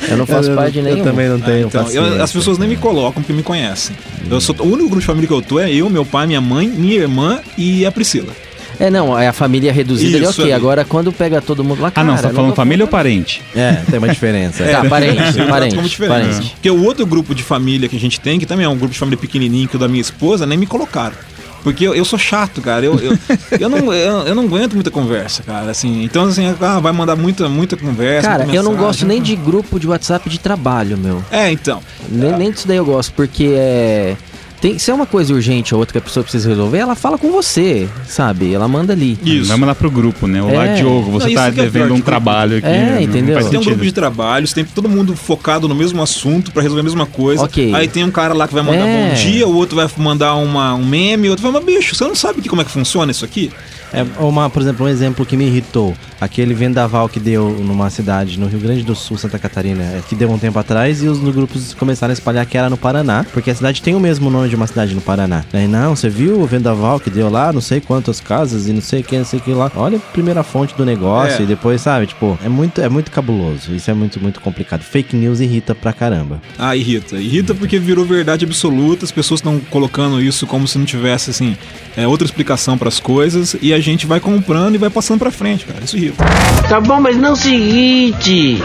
eu não faço Eu- parte de eu nenhum. também não tenho Então, eu- as pessoas nem me colocam porque me conhecem. Eu sou, o único grupo de família que eu tô é eu, meu pai, minha mãe, minha irmã e a Priscila. É, não, é a família reduzida ali, Isso ok. ali. Agora, quando pega todo mundo lá, Ah, cara... não, você tá eu falando família ou parente? É, tem uma diferença. Tá, parente, trato parente, como diferente. parente. Porque o outro grupo de família que a gente tem, que também é um grupo de família pequenininho, que é o da minha esposa, nem me colocaram. Porque eu, eu sou chato, cara. Eu, eu, eu, não, eu, eu não aguento muita conversa, cara. Assim, então, assim, ah, vai mandar muita, muita conversa. Cara, muita eu não gosto nem de grupo de WhatsApp de trabalho, meu. É, então. Nem, nem disso daí eu gosto, porque é. Tem, se é uma coisa urgente ou outra que a pessoa precisa resolver, ela fala com você, sabe? Ela manda ali. Isso. Vai mandar pro grupo, né? Olá, É. Diogo, você Não, tá é devendo pior um de grupo. trabalho aqui. É, né? Entendeu? faz Tem um grupo de trabalhos, tem todo mundo focado no mesmo assunto pra resolver a mesma coisa. Ok. Aí tem um cara lá que vai mandar É. bom dia, o outro vai mandar uma, um meme, o outro vai, mas bicho, você não sabe que, como é que funciona isso aqui? É uma, por exemplo, um exemplo que me irritou. Aquele vendaval que deu numa cidade no Rio Grande do Sul, Santa Catarina, é, que deu um tempo atrás, e os grupos começaram a espalhar que era no Paraná, porque a cidade tem o mesmo nome de uma cidade no Paraná. Aí, não, você viu o vendaval que deu lá, não sei quantas casas e não sei quem, não sei que lá. Olha a primeira fonte do negócio É. e depois, sabe, tipo, é muito, é muito cabuloso. Isso é muito, muito complicado. Fake news irrita pra caramba. Ah, irrita. Irrita porque virou verdade absoluta, as pessoas estão colocando isso como se não tivesse, assim, é, outra explicação pras coisas, e a gente vai comprando e vai passando pra frente, cara. Isso irrita. Tá bom, mas não se irrite.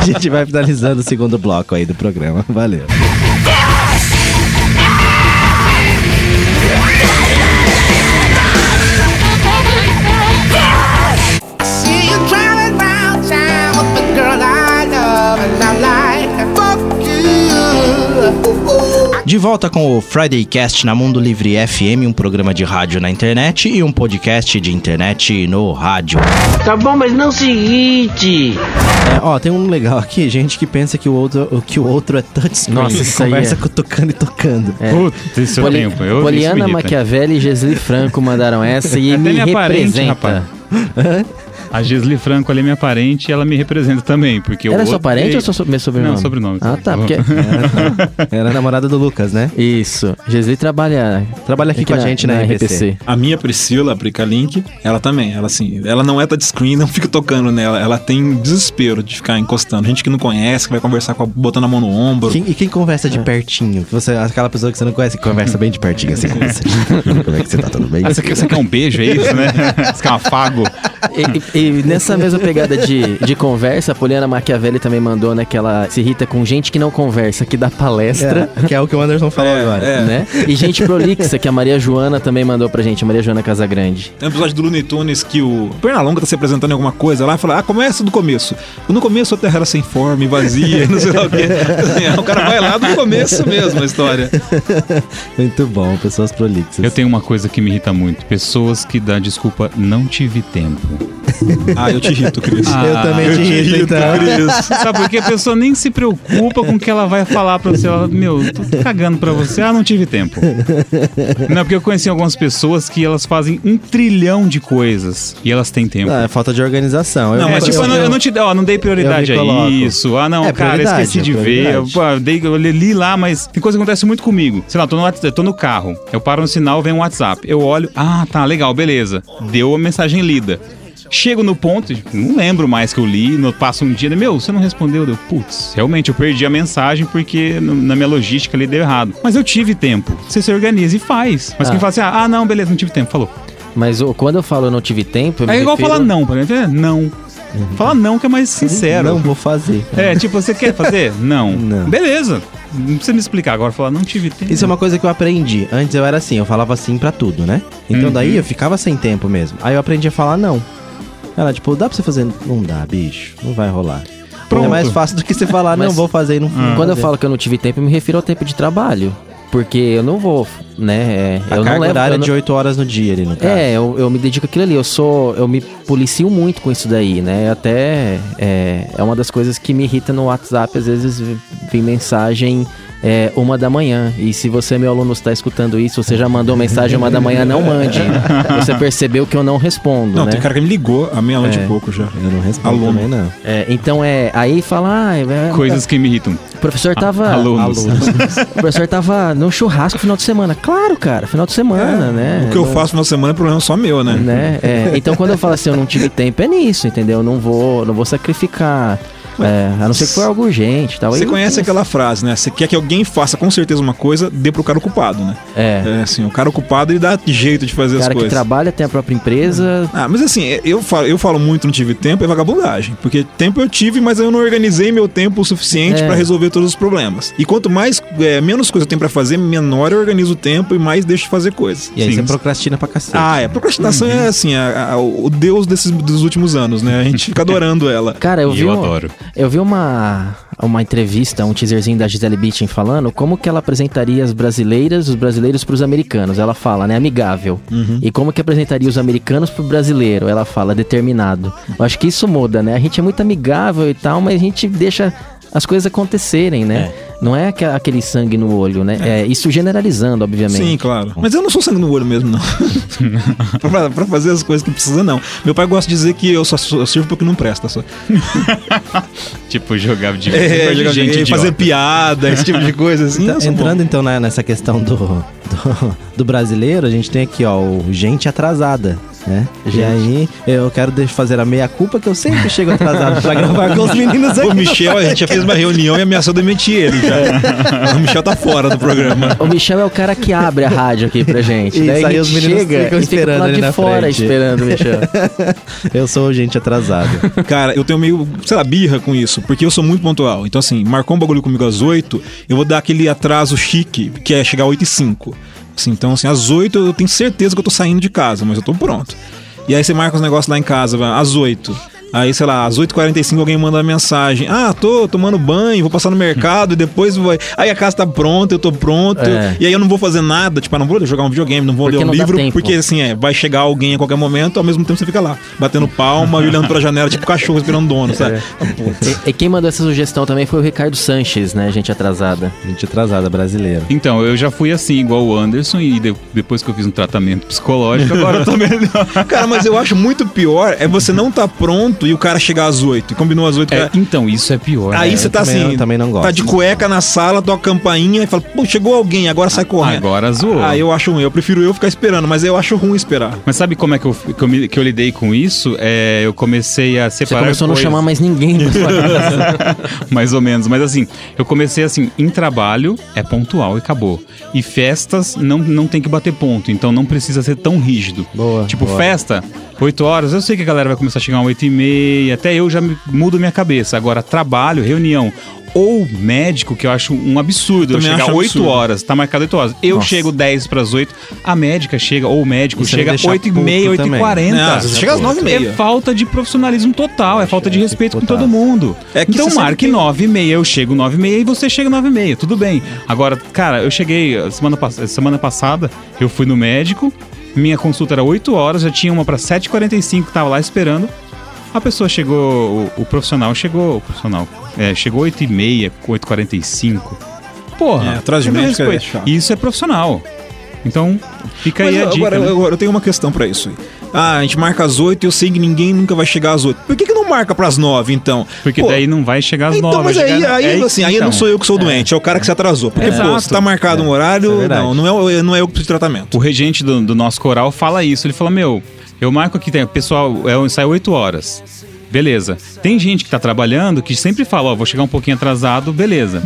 A gente vai finalizando o segundo bloco aí do programa. Valeu. De volta com o Friday Cast na Mundo Livre FM, um programa de rádio na internet e um podcast de internet no rádio. Tá bom, mas não se irrite. É, ó, tem um legal aqui, gente que pensa que o outro, que o outro é touchscreen. Nossa, isso aí Conversa é- cutucando e tocando. É. Putz, isso eu Poli-. Eu, isso Poliana me. Maquiavelli e Gesli Franco mandaram essa e Até me minha parente, representa. rapaz. A Gisli Franco ali é minha parente e ela me representa também, porque eu Era sua parente ou sua so- meu sobrenome? Não, sobrenome. Ah, tá, porque... Era a namorada do Lucas, né? Isso. Gesli trabalha... Trabalha aqui com a gente na, RPC. A minha Priscila, a Prica Link, ela também, ela assim, ela não é touchscreen, não fica tocando nela, ela tem desespero de ficar encostando. Gente que não conhece, que vai conversar com a, botando a mão no ombro. Quem- e quem conversa de pertinho? Que Você, aquela pessoa que você não conhece, que conversa bem de pertinho, assim com você. Como é que você tá? Tudo bem? Ah, você, quer, você quer um beijo, é isso, né? Você quer um afago? E, e- e nessa mesma pegada de, de conversa, a Poliana Machiavelli também mandou, né, que ela se irrita com gente que não conversa, que dá palestra. É, que é o que o Anderson falou agora. é. Né? E gente prolixa, que a Maria Joana também mandou pra gente, a Maria Joana Casagrande. Tem um episódio do Looney Tunes que o Pernalonga tá se apresentando em alguma coisa lá e fala: Ah, começa do começo. No começo a terra era sem forma e vazia, não sei lá o quê. Assim, o cara vai lá do começo mesmo a história. Muito bom, pessoas prolixas. Eu tenho uma coisa que me irrita muito. Pessoas que dão desculpa, não tive tempo. Ah, eu te irrito, Cris. Eu também te irrito, então. Cris. Sabe, porque a pessoa nem se preocupa com o que ela vai falar pra você. Ela, meu, tô cagando pra você. Ah, não tive tempo. Não, porque eu conheci algumas pessoas que elas fazem um trilhão de coisas e elas têm tempo. Ah, é falta de organização. Não, É, mas tipo, eu, não, eu não te ó, não dei prioridade eu a isso. Ah, não, É, cara, esqueci é de ver. Eu, pô, eu dei, eu li lá, mas tem coisa que acontece muito comigo. Sei lá, tô no, eu tô no carro, eu paro no sinal, vem um WhatsApp. Eu olho, ah, tá, legal, beleza. Deu a mensagem lida. Chego no ponto, não lembro mais que eu li, no, passa um dia, meu, você não respondeu, deu, putz, realmente eu perdi a mensagem porque na minha logística ali deu errado. Mas eu tive tempo. Você se organiza e faz. Mas Ah. quem fala assim, ah, não, beleza, não tive tempo, falou. Mas quando eu falo eu não tive tempo, É igual refiro- falar não, pra mim, é não. Fala não que é mais sincero. Não vou fazer. É, tipo, você quer fazer? Não. Não. Beleza. Não precisa me explicar agora, falar, não tive tempo. Isso é uma coisa que eu aprendi. Antes eu era assim, eu falava assim pra tudo, né? Então Uhum. daí eu ficava sem tempo mesmo. Aí eu aprendi a falar não. Ela, tipo, dá pra você fazer? Não dá, bicho. Não vai rolar. Pronto. É mais fácil do que você falar, não vou fazer e não Ah. Quando eu falo que eu não tive tempo, eu me refiro ao tempo de trabalho. Porque eu não vou, né? é, A eu não carga levo. horária eu não- de 8 horas no dia ali no caso. É, eu, eu me dedico àquilo ali. Eu sou. Eu me policio muito com isso daí, né? Até é, é uma das coisas que me irrita no WhatsApp. Às vezes vem mensagem é, uma da manhã. E se você, meu aluno, está escutando isso, você já mandou mensagem uma da manhã, não mande. Você percebeu que eu não respondo, Não, né? tem cara que me ligou à meia-noite É. e pouco já. Eu não respondo Aluno. também, não. É, então é. Aí fala, ah, é, Coisas que me irritam. o professor tava. Alunos. O professor tava num churrasco no final de semana. Claro, cara, final de semana, né? O que eu faço no final de semana é problema só meu, né? né? É, então quando eu falo assim, eu não tive tempo, é nisso, entendeu? Eu não vou, não vou sacrificar. É, a não ser que for algo urgente e tal. Você eu conhece tenho- aquela frase, né? Você quer que alguém faça com certeza uma coisa, dê pro cara ocupado, né? É. É assim, o cara ocupado ele dá jeito de fazer O as cara que coisas. trabalha, tem a própria empresa. Ah, mas assim, eu falo, eu falo muito não tive tempo, é vagabundagem. Porque tempo eu tive, mas eu não organizei meu tempo o suficiente É. pra resolver todos os problemas. E quanto mais, é, menos coisa eu tenho pra fazer, menor eu organizo o tempo e mais deixo de fazer coisas. E aí Sim. você procrastina pra cacete. Ah, é. Procrastinação é assim, a- a- o deus desses dos últimos anos, né? A gente fica adorando ela. Cara, eu E vi, eu um- adoro. Eu vi uma, uma entrevista, um teaserzinho da Gisele Bündchen falando como que ela apresentaria as brasileiras, os brasileiros pros americanos. Ela fala, né, amigável. E como que apresentaria os americanos pro brasileiro? Ela fala, determinado. Eu acho que isso muda, né? A gente é muito amigável e tal, mas a gente deixa as coisas acontecerem, né? Não é aque- aquele sangue no olho, né? É, isso generalizando, obviamente. Sim, claro. Mas eu não sou sangue no olho mesmo, não. pra, pra fazer as coisas que precisa, não. Meu pai gosta de dizer que eu só eu sirvo porque não presta. Só. Tipo, jogava de, É, de jogar- gente é, fazer piada, esse tipo de coisa assim. Então, eu sou bom. entrando então né, nessa questão do, do, do brasileiro, a gente tem aqui, ó, o gente atrasada. Né? E aí, eu quero fazer a meia-culpa que eu sempre chego atrasado pra gravar com os meninos aqui. O Michel, a gente já fez uma reunião e ameaçou demitir ele já. o Michel tá fora do programa. O Michel é o cara que abre a rádio aqui pra gente. Isso, Daí aí gente os meninos chega ficam e fica esperando de na fora frente. esperando o Michel. Eu sou gente atrasado. Cara, eu tenho meio, sei lá, birra com isso, porque eu sou muito pontual. Então, assim, marcou um bagulho comigo às 8, eu vou dar aquele atraso chique, que é chegar às 8 e 5. Assim, então, assim, às 8 eu tenho certeza que eu tô saindo de casa, mas eu tô pronto. E aí você marca os negócios lá em casa, às 8. Aí, sei lá, às 8h45 alguém manda uma mensagem. Ah, tô tomando banho, vou passar no mercado e depois vai. Aí a casa tá pronta, eu tô pronto. É. E aí eu não vou fazer nada, tipo, ah, não vou jogar um videogame, não vou Porque ler um livro, porque assim, é, vai chegar alguém a qualquer momento, ao mesmo tempo você fica lá, batendo palma e olhando pra janela, tipo cachorro esperando dono, sabe? E, e quem mandou essa sugestão também foi o Ricardo Sanches, né? Gente atrasada. Gente atrasada, brasileiro. Então, eu já fui assim, igual o Anderson, e de- depois que eu fiz um tratamento psicológico, agora eu tô melhor. Cara, mas eu acho muito pior é você não tá pronto e o cara chegar às 8 e combinou às 8. É, cara. então, isso é pior. Aí né? você tá também- assim, eu também não gosto. tá de cueca na sala, toca a campainha e fala, pô, chegou alguém, agora sai correndo. Agora zoou. Ah, eu acho ruim, eu prefiro eu ficar esperando, mas eu acho ruim esperar. Mas sabe como é que eu, que eu, me- que eu lidei com isso? É, eu comecei a Você separar começou a não chamar mais ninguém pra sua casa. mais ou menos. Mas assim, eu comecei assim, em trabalho é pontual e acabou. E festas não, não tem que bater ponto, então não precisa ser tão rígido. Boa, Tipo, boa. festa, 8 horas, eu sei que a galera vai começar a chegar às 8 e meia, até eu já mudo minha cabeça. Agora, trabalho, reunião. Ou médico, que eu acho um absurdo. Eu Também chegar acho 8 absurdo. horas, tá marcado 8 horas. Eu Nossa. chego 10 pras 8, a médica chega, ou o médico Isso chega deixa 8 e meia, puto 8 e também. 40. Não, você chega às 9 e meia. É falta de profissionalismo total, é falta de respeito com todo mundo. É que então marque tem- 9 e meia, eu chego 9 e meia e você chega 9 e meia, tudo bem. Agora, cara, eu cheguei uh, semana, pass- semana passada, eu fui no médico, minha consulta era 8 horas, já tinha uma pra 7h45 que tava lá esperando. A pessoa chegou, o, o profissional chegou, o profissional, é, chegou 8 e meia, 8h45. Porra, É, atrás de médico é. Isso é profissional. Então, fica Mas aí a dica. agora, né? agora eu tenho uma questão pra isso. Aí. Ah, a gente marca às 8 e eu sei que ninguém nunca vai chegar às 8. Por que, que não marca pras 9, então? Porque Pô, daí não vai chegar às Então, 9 mas aí, aí, é assim, aí então. não sou eu que sou doente, é o cara que se atrasou. Porque, pô, Exato. se tá marcado um horário, é não, não é, não é eu que preciso de tratamento. O regente do, do nosso coral fala isso. Ele fala: Meu, eu marco aqui, tem, pessoal, é, ensaio 8 horas. Beleza. Tem gente que tá trabalhando que sempre fala: Ó, vou chegar um pouquinho atrasado, beleza.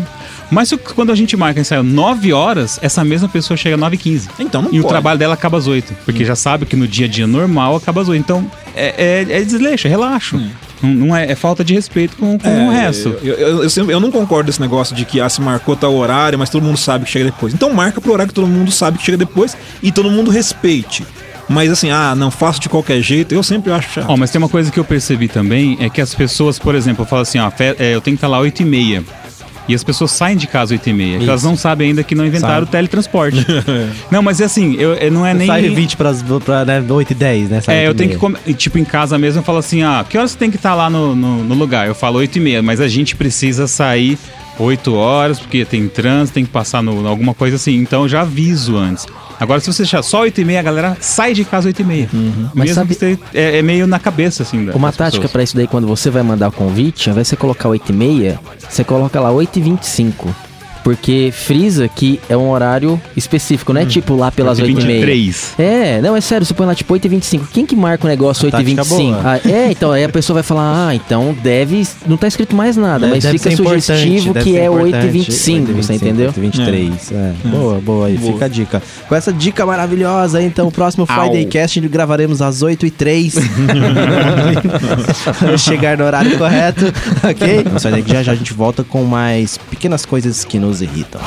Mas se- quando a gente marca ensaio 9 horas, essa mesma pessoa chega às 9 e 15. Então não E o pode. trabalho dela acaba às 8. Porque já sabe que no dia a dia normal acaba às 8. Então é, é, é desleixo, é relaxo. Não, não é, é falta de respeito com, com o resto. Eu, eu, eu, sempre- eu não concordo desse negócio de que ah, se marcou tal horário, mas todo mundo sabe que chega depois. Então marca pro horário que todo mundo sabe que chega depois e todo mundo respeite. Mas assim, ah, não faço de qualquer jeito, eu sempre acho chato. Ó, mas tem uma coisa que eu percebi também, é que as pessoas, por exemplo, eu falo assim, ó, é, eu tenho que estar lá 8 e meia. E as pessoas saem de casa 8 e meia. porque Elas não sabem ainda que não inventaram o teletransporte. não, mas é assim, eu, eu- não é nem... Sai 20 pras, pra né, 8 e 10, né? Sai É, 8 eu tenho que, tipo, em casa mesmo, eu falo assim, ah, que horas você tem que estar lá no, no, no lugar? Eu falo 8 e meia, mas a gente precisa sair 8 horas, porque tem trânsito, tem que passar no, alguma coisa assim. Então eu já aviso antes. Agora, se você deixar só 8 e meia, a galera sai de casa 8 e meia. Mas Mesmo sabe- que você, é, é meio na cabeça, assim. Uma tática pra isso daí, quando você vai mandar o convite, ao invés de você colocar 8 e meia, você coloca lá 8 e 25. Porque frisa que é um horário específico, não é tipo lá pelas 8 e meia. 23. É, não, é sério, você põe lá tipo 8 e 25. Quem que marca o negócio 8 e tática 25? boa. Ah, é, então aí a pessoa vai falar, ah, então deve. Não tá escrito mais nada, Deve- mas fica sugestivo que é 8 e importante. 25, você entendeu? 8 e 23. É. Boa, boa aí. Boa. Fica a dica. Com essa dica maravilhosa, então, o próximo Friday Cast gravaremos às 8 e 03 Chegar no horário correto, ok? Que já já a gente volta com mais pequenas coisas que nos irritam.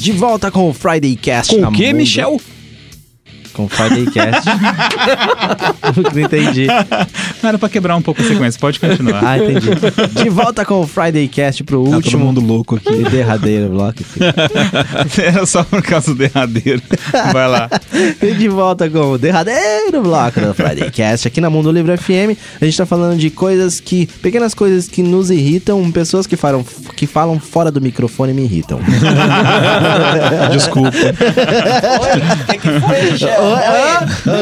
De volta com o Friday Cast. Com o Mundo. Michel? Com o Friday Cast. não entendi. Não era pra quebrar um pouco a sequência, pode continuar. Ah, entendi. De volta com o Friday Cast pro Tá todo último mundo louco aqui. e derradeiro bloco. Era só por causa do derradeiro. Vai lá. E de volta com o derradeiro bloco do Friday Cast aqui na Mundo Livre FM. A gente tá falando de coisas que. pequenas coisas que nos irritam, pessoas que falam, que falam fora do microfone me irritam. Desculpa. Oi,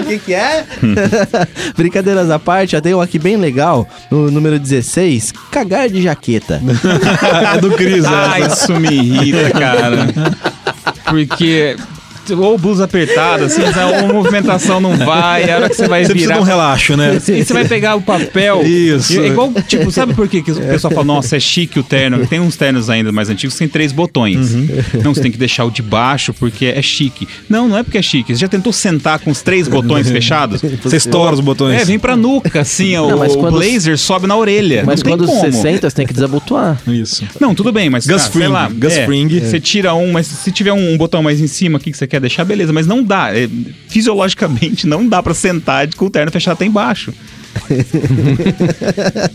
O que que é? Brincadeiras à parte, já um aqui bem legal, no número 16, cagar de jaqueta. é do Cris, Ah, essa. isso me irrita, cara. Porque. Ou blusa apertada, assim, a movimentação não vai, a hora que você vai Você virar. de um relaxo, né? E você vai pegar o papel. Isso. É igual, tipo, sabe por quê que o pessoal fala, nossa, é chique o terno? Tem uns ternos ainda mais antigos que tem três botões. Uhum. Não, você tem que deixar o de baixo porque é chique. Não, não é porque é chique. Você já tentou sentar com os três botões fechados? Você estoura os botões. É, vem pra nuca, assim, Não, o quando- blazer sobe na orelha. Mas quando como. você senta, você tem que desabotoar. Isso. Não, tudo bem, mas Gus ah, sei Fring, lá, Gus é, Fring. Você tira um, mas se tiver um, um botão mais em cima aqui que você quer deixar, beleza, mas não dá. é, fisiologicamente não dá pra sentar com o terno fechado até embaixo.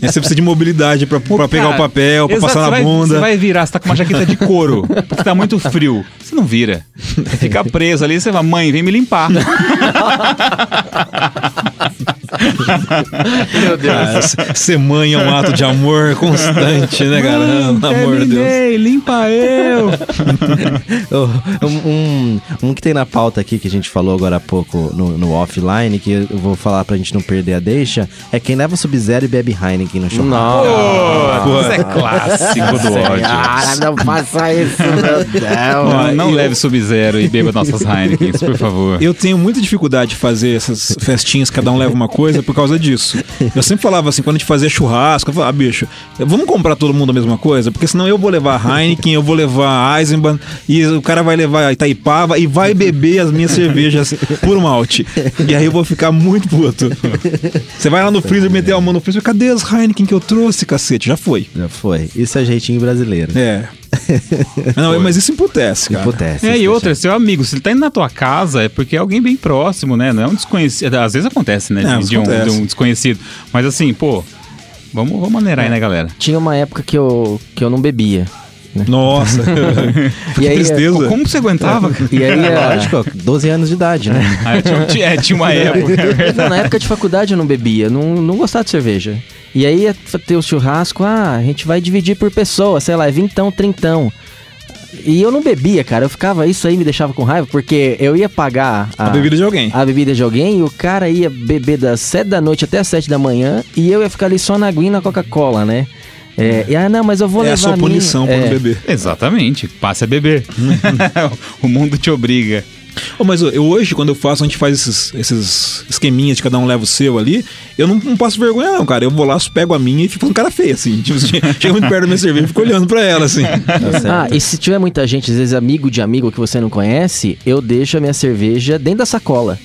E você precisa de mobilidade pra, pra pegar Cara, o papel, pra exato, passar na bunda. Você vai virar, você tá com uma jaqueta de couro, porque tá muito frio. Você não vira. Você fica preso ali, você vai, mãe, vem me limpar. Meu Deus. Ah, ser mãe é um ato de amor constante, né, cara? Pelo amor de Deus. Terminei, limpa eu. Oh, um, um, um que tem na pauta aqui, que a gente falou agora há pouco no, no offline, que eu vou falar pra gente não perder a deixa, é quem leva Sub-Zero e bebe Heineken no churrasco. Pô, isso é clássico do ódio. Cara, não faça isso, meu Deus. Não, não leve Sub-Zero e beba nossas Heineken, por favor. Eu tenho muita dificuldade de fazer essas festinhas, cada um leva uma coisa, por causa disso. Eu sempre falava assim, quando a gente fazia churrasco, eu falava, ah, bicho, vamos comprar todo mundo a mesma coisa? Porque senão eu vou levar Heineken, eu vou levar Eisenbahn, e o cara vai levar Itaipava e vai beber as minhas cervejas por malte. E aí eu vou ficar muito puto. Você vai lá no freezer, meter a mão no freezer, cadê as Heineken que eu trouxe, cacete? Já foi. Já foi. Isso é jeitinho brasileiro. É. Não, mas isso emputece, cara. Imputece. É, e outra, seu amigo, se ele tá indo na tua casa, é porque é alguém bem próximo, né? Não é um desconhecido. Às vezes acontece, né? É, de, de um, de um desconhecido. Mas assim, pô, vamos, vamos maneirar aí, né, galera? Tinha uma época que eu, que eu não bebia. Nossa. E aí, tristeza. Como que você aguentava? E aí, é, Lógico, 12 anos de idade, né? Ah, tinha, tinha- é, tinha uma época, é. Não, na época de faculdade eu não bebia, não, não gostava de cerveja. E aí ia ter o churrasco, ah, a gente vai dividir por pessoa, sei lá, é vintão, trintão. E eu não bebia, cara, eu ficava, isso aí me deixava com raiva, porque eu ia pagar A bebida de alguém. a bebida de alguém e o cara ia beber das 7 da noite até as 7 da manhã e eu ia ficar ali só na aguinha e na Coca-Cola, né? É, e ah, não, mas eu vou É levar a sua minha. punição por É, não beber. Exatamente, passe a beber. o mundo te obriga. Ô, mas eu, hoje, quando eu faço, a gente faz esses, esses esqueminhas de cada um leva o seu ali, eu não, não passo vergonha, não, cara. Eu vou lá, pego a minha e fico com cara feia, assim. Tipo, chega muito perto da minha cerveja e fico olhando pra ela, assim. Ah, e se tiver muita gente, às vezes amigo de amigo que você não conhece, eu deixo a minha cerveja dentro da sacola.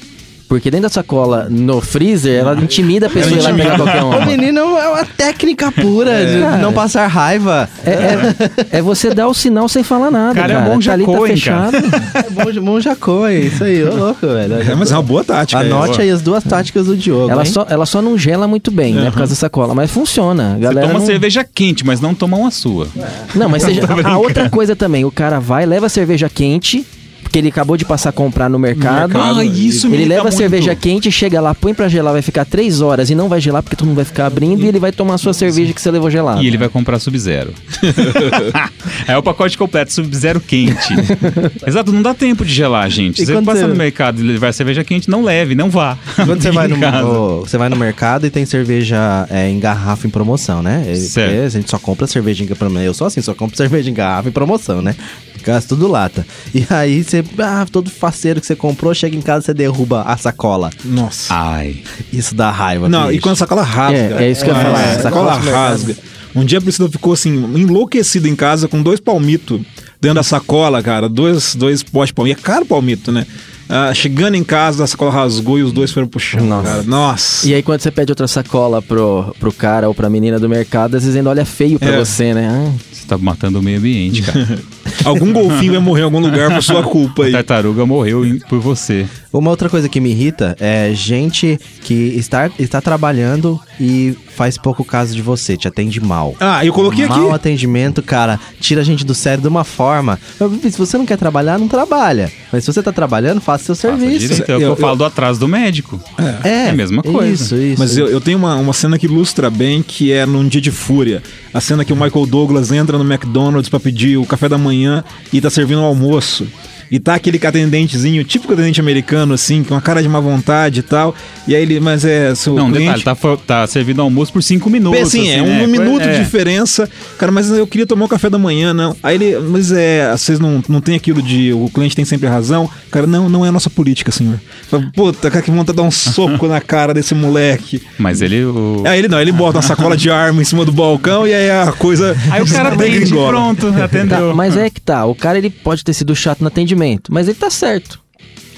Porque dentro da sacola, no freezer, ela intimida a pessoa e vai pegar qualquer O menino é uma técnica pura de Cara. não passar raiva. É, é- é você dar o sinal sem falar nada, Cara, cara. é bom tá ali, tá jacô, hein, fechado. É bom, bom jacô, é isso aí, ô louco, velho. É, mas é uma boa tática. Anote é, aí as duas táticas do Diogo. Ela hein? só, ela só não gela muito bem, né? Por causa da sacola. Mas funciona. A Você Galera toma não... cerveja quente, mas não toma uma sua. Não, mas seja, a, a outra coisa também, o cara vai, leva a cerveja quente, porque ele acabou de passar a comprar no mercado. Ah, isso Ele leva a muito. cerveja quente, chega lá, põe pra gelar, vai ficar três horas e não vai gelar porque todo mundo vai ficar abrindo e ele vai tomar a sua cerveja que você levou gelada. E ele vai comprar Sub-Zero. é o pacote completo, Sub-Zero quente. Exato, não dá tempo de gelar, gente. E Se você quando passar você- no mercado e levar cerveja quente, não leve, não vá. Quando você vai, no, você vai no mercado e tem cerveja é, em garrafa em promoção, né? Certo. A gente só compra cerveja em promoção. Eu sou assim, só compro cerveja em garrafa em promoção, né? Gasto tudo lata. E aí você, ah, todo faceiro que você comprou, chega em casa você derruba a sacola. Nossa. Ai. Isso dá raiva. Não, bicho. e quando a sacola rasga. É, é isso que eu ia falar. A sacola rasga. Um dia a Priscila ficou assim, enlouquecida em casa com dois palmitos dentro da sacola, cara. Dois, dois de palmito. É caro palmito, né? Ah, chegando em casa, a sacola rasgou e os dois foram pro chão, Nossa. cara. Nossa. E aí quando você pede outra sacola pro, pro cara ou pra menina do mercado, às vezes ainda olha feio pra É. você, né? Ah, tá matando o meio ambiente, cara. Algum golfinho vai morrer em algum lugar por sua culpa A aí. tartaruga morreu em- por você. Uma outra coisa que me irrita é gente que está, está trabalhando e faz pouco caso de você, te atende mal. Ah, eu coloquei aqui. Mal atendimento, cara, tira a gente do sério de uma forma. Se você não quer trabalhar, não trabalha. Mas se você tá trabalhando, faça seu Faça serviço. direito. É o que eu, falo do atraso do médico. É, É a mesma coisa. Isso, isso. Mas eu, eu tenho uma, uma cena que ilustra bem, que é num dia de fúria. A cena que o Michael Douglas entra no McDonald's pra pedir o café da manhã e tá servindo o almoço. E tá aquele atendentezinho, típico atendente americano, assim, com uma cara de má vontade e tal. E aí ele, mas é, seu Não, cliente... detalhe, tá, tá servindo almoço por cinco minutos. Bem, assim, é um né? minuto É. de diferença. Cara, mas eu queria tomar o café da manhã, não. Aí ele, mas é, vocês não, não tem aquilo de o cliente tem sempre razão. Cara, não, não é a nossa política, senhor. Fala, Puta, cara, que vontade de dar um soco na cara desse moleque. Mas ele. O... Aí ele não, ele bota uma sacola de arma em cima do balcão e aí a coisa. Aí o cara atende, pronto, Tá, atendeu. mas é que tá, o cara ele pode ter sido chato no atendimento, mas ele tá certo.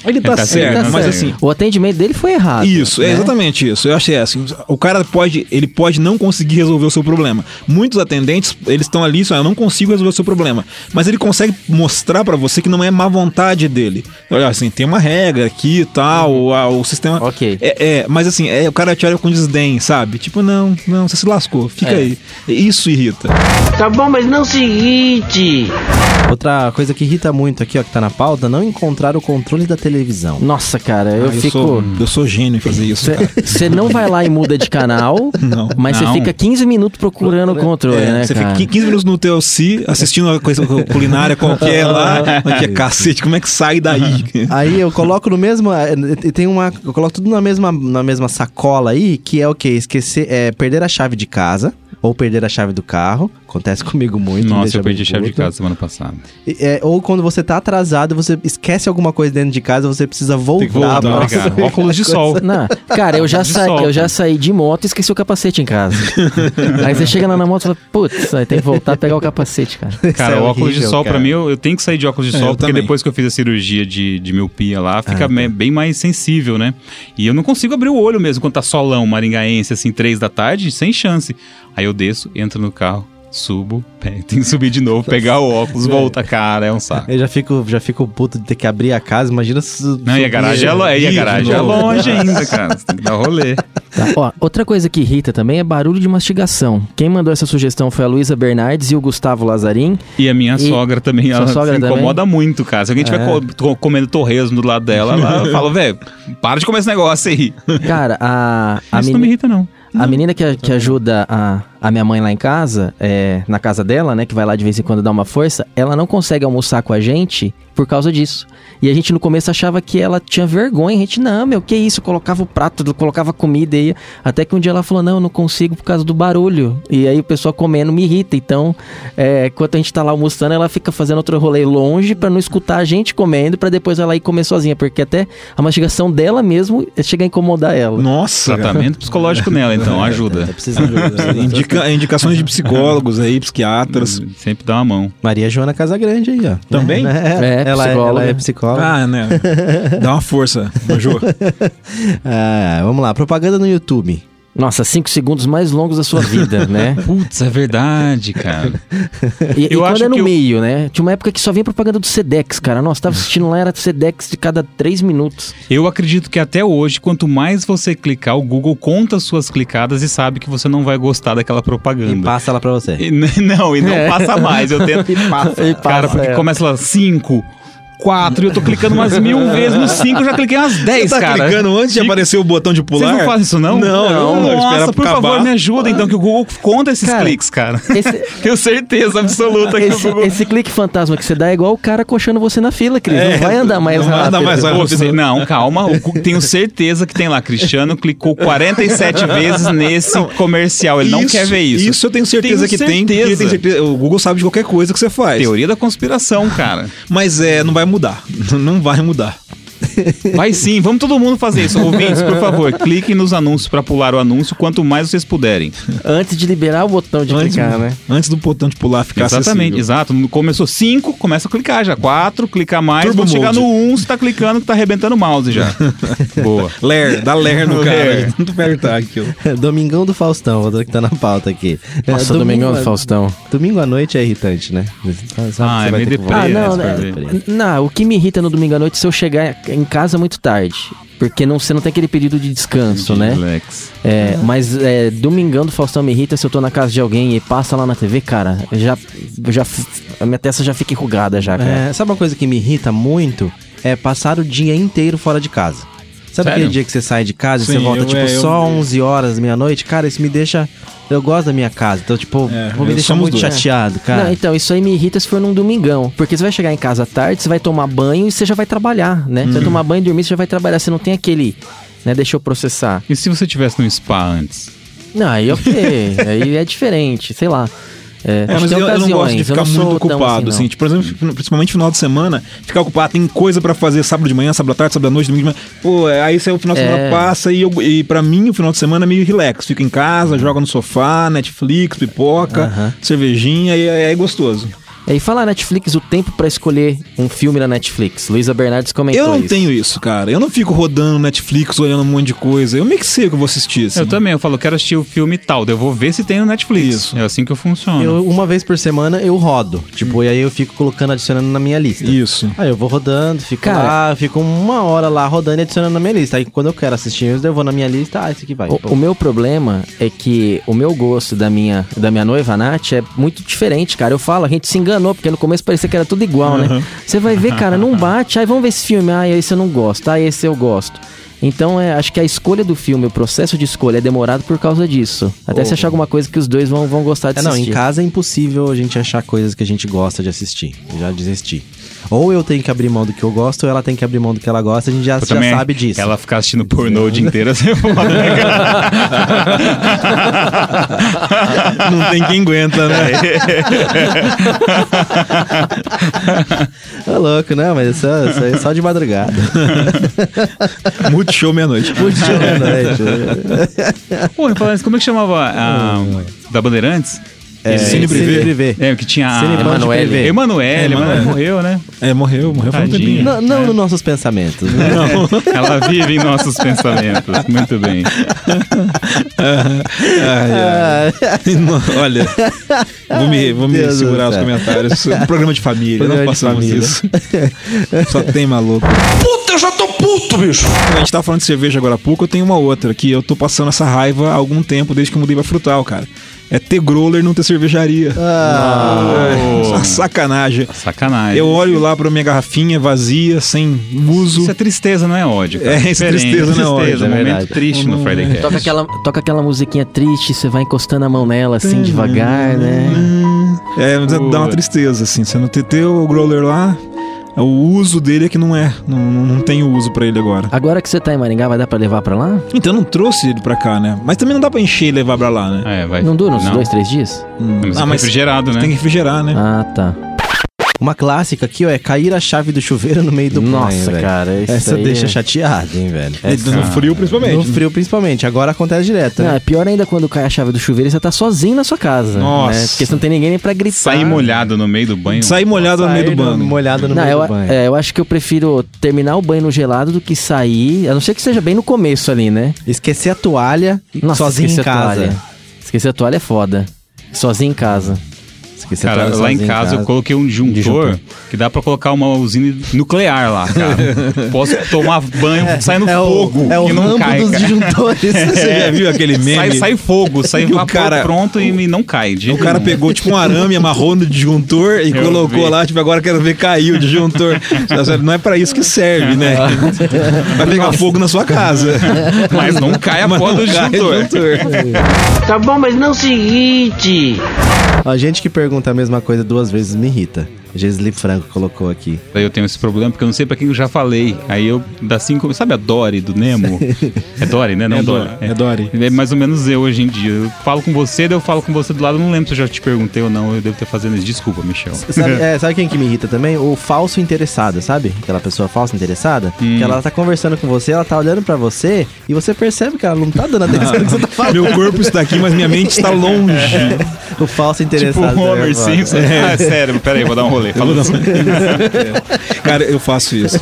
Ele tá, Ele tá certo, certo, Tá mas certo. assim. O atendimento dele foi errado. Isso, é né? exatamente isso. Eu achei assim, o cara pode, ele pode não conseguir resolver o seu problema. Muitos atendentes, eles estão ali, só eu não consigo resolver o seu problema, mas ele consegue mostrar pra você que não é má vontade dele. Olha assim, tem uma regra aqui e tal, o, a- o sistema Ok. É, é, mas assim, é, o cara te olha com desdém, sabe? Tipo, não, não, você se lascou, fica É. aí. Isso irrita. Tá bom, mas não se irrite. Outra coisa que irrita muito aqui, ó, que tá na pauta, não encontrar o controle da televisão. Nossa, cara, eu Ah, fico. sou, eu sou gênio em fazer isso. Você não vai lá e muda de canal, Não. mas você fica 15 minutos procurando o controle, É, né, você fica 15 minutos no TLC assistindo uma coisa culinária qualquer lá. Que é cacete, como é que sai daí? Aí eu coloco no mesmo. eh, Tem uma. Eu coloco tudo na mesma, na mesma sacola aí, que é o quê? Esquecer. É, perder a chave de casa. Ou perder a chave do carro. Acontece comigo muito. Nossa, eu perdi a chave de casa semana passada. E, é, ou quando você tá atrasado, você esquece alguma coisa dentro de casa, você precisa voltar. que voltar, pra fazer Óculos de sol. Não, cara, eu já, saí, sol, eu já saí de moto e esqueci o capacete em casa. Aí você chega lá na moto e fala, putz, aí tem que voltar a pegar o capacete, cara. Cara, é o óculos de sol, pra cara. mim, eu, eu tenho que sair de óculos de É, sol, porque também. depois que eu fiz a cirurgia de, de miopia lá, fica Ah, me- bem mais sensível, né? E eu não consigo abrir o olho mesmo quando tá solão, maringaense, assim, três da tarde, sem chance. Aí eu desço, entro no carro, subo, pego, tenho que subir de novo, pegar o óculos, volta, cara, é um saco. Eu já fico, já fico puto de ter que abrir a casa, imagina se. Não, e a garagem é, lo- e a garagem é longe ainda, cara. Você tem que dar rolê. Tá, ó, outra coisa que irrita também é barulho de mastigação. Quem mandou essa sugestão foi a Luísa Bernardes e o Gustavo Lazarim. E a minha E- sogra também, ela sogra se também? incomoda muito, cara. Se alguém estiver É. co- co- comendo torresmo do lado dela, ela fala, velho, para de comer esse negócio aí. Cara, a, a, Isso não me irrita, não. A menina que, que ajuda a, a minha mãe lá em casa, é, na casa dela, né, que vai lá de vez em quando dar uma força, ela não consegue almoçar com a gente por causa disso. E a gente no começo achava que ela tinha vergonha. A gente, não, meu, que isso? Colocava o prato, colocava comida e ia. Até que um dia ela falou, não, eu não consigo por causa do barulho. E aí o pessoal comendo me irrita. Então, é, enquanto a gente tá lá almoçando, ela fica fazendo outro rolê longe pra não escutar a gente comendo, pra depois ela ir comer sozinha. Porque até a mastigação dela mesmo chega a incomodar ela. Nossa. Tratamento psicológico nela, então, ajuda. De ajuda. Indica, indicações de psicólogos aí, psiquiatras. Sempre dá uma mão. Maria Joana Casagrande aí, ó. Também? É, É, ela, é- psicóloga. ela é psicóloga. Ah, né? Dá uma força, Major. Ah, vamos lá, propaganda no YouTube. Nossa, cinco segundos mais longos da sua vida, né? Putz, é verdade, cara. E, e Eu quando acho é no que eu- meio, né? Tinha uma época que só vinha propaganda do Sedex, cara. Nossa, tava assistindo lá, era Sedex de cada três minutos. Eu acredito que até hoje, quanto mais você clicar, o Google conta suas clicadas e sabe que você não vai gostar daquela E propaganda. passa ela pra você. E não, e não É. passa mais. Eu tento. E passa, Cara, porque é. começa lá 5, 4, e eu tô clicando umas mil vezes. No 5 eu já cliquei umas 10, Você tá cara. clicando antes de aparecer o botão de pular? Vocês não fazem isso, não? Não, não, não, espera Nossa, por acabar. favor, me ajuda então, que o Google conta esses Cara, cliques, cara. Esse, Tenho certeza absoluta que esse, o Google... esse clique fantasma que você dá é igual o cara coxando você na fila, Cris. É, não vai andar mais não vai rápido. andar mais Pô, rápido. você- não, calma. Tenho certeza que tem lá. Cristiano clicou 47 vezes nesse comercial. Ele não quer ver isso. Isso eu tenho certeza Tenho que tem. porque ele certeza. tem certeza- o Google sabe de qualquer coisa que você faz. Teoria da conspiração, cara. Mas é, não vai mudar. Não vai mudar. Vai sim, vamos todo mundo fazer isso. Ouvintes, por favor, cliquem nos anúncios pra pular o anúncio quanto mais vocês puderem. Antes de liberar o botão de Antes, clicar, né? antes do botão de pular ficar Exatamente, acessível. exato. Começou 5, começa a clicar já. 4, clicar mais. Turbo Quando chegar no 1, um, você tá clicando que tá arrebentando o mouse já. Boa. Ler, dá ler no cara. Tanto apertar aquilo. Domingão do Faustão, outra que tá na pauta aqui. Nossa, É, Domingão do Faustão. Domingo à noite é irritante, né? Sabe que Ah, você é vai meio ter que deprê. Ah, não, né? Não, o que me irrita no domingo à noite é se eu chegar em casa muito tarde. Porque não, você não tem aquele período de descanso, né? Relax. É, mas é, domingão do Faustão me irrita se eu tô na casa de alguém e passa lá na TV, cara. Já, já, a minha testa já fica enrugada já, cara. É, sabe uma coisa que me irrita muito? É passar o dia inteiro fora de casa. Sabe Sério? aquele dia que você sai de casa e Sim, você volta, eu- tipo, é, eu- só 11 horas, meia-noite? Cara, isso me deixa... Eu gosto da minha casa, então, tipo, É, vou me eu deixar muito dois. chateado, cara. Não, então, isso aí me irrita se for num domingão. Porque você vai chegar em casa à tarde, você vai tomar banho e você já vai trabalhar, né? Você vai tomar banho, dormir, você já vai trabalhar. Você não tem aquele, né? Deixa eu processar. E se você tivesse no spa antes? Não, aí ok. aí é diferente, sei lá. É, É, mas que eu, eu não gosto de ficar sou muito ocupado, assim, assim, tipo, por exemplo, principalmente no final de semana, ficar ocupado, tem coisa pra fazer sábado de manhã, sábado à tarde, sábado à noite, domingo de manhã. Pô, é, aí você, o final de É. semana passa e, eu, e pra mim o final de semana é meio relax. Fica em casa, joga no sofá, Netflix, pipoca, cervejinha e é, é gostoso. É, E falar Netflix, o tempo pra escolher um filme na Netflix. Luísa Bernardes comentou Eu não isso. tenho isso, cara. Eu não fico rodando Netflix, olhando um monte de coisa. Eu meio que sei o que eu vou assistir, assim. Eu também, eu falo, quero assistir o filme tal, eu vou ver se tem no Netflix. Isso. É assim que eu funciono. Eu, uma vez por semana eu rodo. Tipo, e aí eu fico colocando, adicionando na minha lista. Isso. Aí eu vou rodando, fico Cara- lá, fico uma hora lá rodando e adicionando na minha lista. Aí quando eu quero assistir, eu vou na minha lista, ah, esse aqui vai. O, o meu problema é que o meu gosto da minha, da minha noiva, Nath, é muito diferente, cara. Eu falo, a gente se enganou, porque no começo parecia que era tudo igual, né? Você vai ver, cara, não bate. Aí vamos ver esse filme. Ah, esse eu não gosto. Ah, esse eu gosto. Então, é, acho que a escolha do filme, o processo de escolha é demorado por causa disso. Até você achar alguma coisa que os dois vão, vão gostar de É, não, assistir. em casa é impossível a gente achar coisas que a gente gosta de assistir. Eu já desisti. Ou eu tenho que abrir mão do que eu gosto, ou ela tem que abrir mão do que ela gosta, a gente já, já sabe disso. Ela ficar assistindo pornô o dia inteiro, foda, né? Não tem quem aguenta, né? É louco, né? Mas isso, é- isso aí é só de madrugada. Multishow meia-noite. Muito show à noite. Pô, falando como é que chamava a, da Bandeirantes? É, Cine Privé. Privé. É, que tinha Cine a... Emanuele. Emanuele. Emanuele, Emanuele. morreu, né? É, morreu, morreu faz um tempinho. Não, não nos nossos pensamentos. né? Ela vive em nossos pensamentos. Muito bem. Ai, ai. Não, Olha, vou me, vou me Deus segurar os comentários. Um programa de família, Programa não passamos família. isso. Só tem maluco. Puta, eu já tô puto, bicho. A gente tava falando de cerveja agora há pouco, eu tenho uma outra que eu tô passando essa raiva há algum tempo, desde que eu mudei pra Frutal, cara. É ter growler não ter cervejaria. É, Oh. uma sacanagem. Sacanagem. Eu olho lá pra minha garrafinha vazia, sem uso. Isso é tristeza, não é ódio. cara. É, isso é tristeza, não é ódio, Tristeza, é um momento verdade. triste no Friday Cast. Toca aquela, toca aquela musiquinha triste, você vai encostando a mão nela assim devagar, né? É, mas dá uma tristeza, assim. Você não ter o growler lá, o uso dele é que não é. Não, não, não tem uso pra ele agora. Agora que você tá em Maringá, vai dar pra levar pra lá? Então eu não trouxe ele pra cá, né? Mas também não dá pra encher e levar pra lá, né? É, vai. Não dura uns Não. dois, três dias? Hum. Mas Ah, é mas refrigerado, né? tem que refrigerar, né? Ah, tá. Uma clássica aqui, ó, é cair a chave do chuveiro no meio do Nossa, banho, velho. cara, isso Essa aí deixa é- chateado, hein, velho. É, no frio, principalmente. No frio, principalmente. Agora acontece direto, Não, né? é pior ainda quando cai a chave do chuveiro e você tá sozinho na sua casa. Nossa. Né? Porque você não tem ninguém nem pra gritar. Sair molhado no meio do banho. Sair molhado no meio do banho. Molhado no Não, meio eu, do banho. é, eu acho que eu prefiro terminar o banho no gelado do que sair, a não ser que seja bem no começo ali, né? Esquecer a toalha Nossa, sozinho em esquecer a casa. toalha. Esquecer a toalha é foda. Sozinho em casa. Cara, lá em sozinho casa eu coloquei um disjuntor, Disjuntor. que dá pra colocar uma usina nuclear lá, cara. Posso tomar banho saindo É o, fogo é o que não cai, dos cara. disjuntores. Você já viu aquele meme? Sai, sai fogo, sai o vapor cara- pronto e não cai. O cara nenhum. pegou tipo um arame, amarrou no disjuntor e Eu colocou vi. lá, tipo, agora quero ver cair o disjuntor. Não é pra isso que serve, né? Vai pegar fogo na sua casa. Mas não cai a porra do disjuntor. disjuntor. Tá bom, mas não se irrite. A gente que pergunta a mesma coisa duas vezes me irrita. Gisli Franco colocou aqui. Daí eu tenho esse problema porque eu não sei pra quem eu já falei. Aí eu, da cinco. Sabe a Dory do Nemo? é Dory, né? Não É Dory. É Dory. É mais ou menos eu hoje em dia. Eu falo com você, daí eu falo com você do lado. eu Não lembro se eu já te perguntei ou não. Eu devo ter fazendo isso. Desculpa, Michel. Sabe, é, sabe quem que me irrita também? O falso interessado, sabe? Aquela pessoa falsa interessada. Hum. Que ela tá conversando com você, ela tá olhando pra você e você percebe que ela não tá dando atenção no que você tá falando. Meu corpo está aqui, mas minha mente está longe. O falso Tipo interessado. o Homer é foda. Simpson. Ah, sério, peraí, vou dar um rolê. Fala assim. Cara, eu faço isso.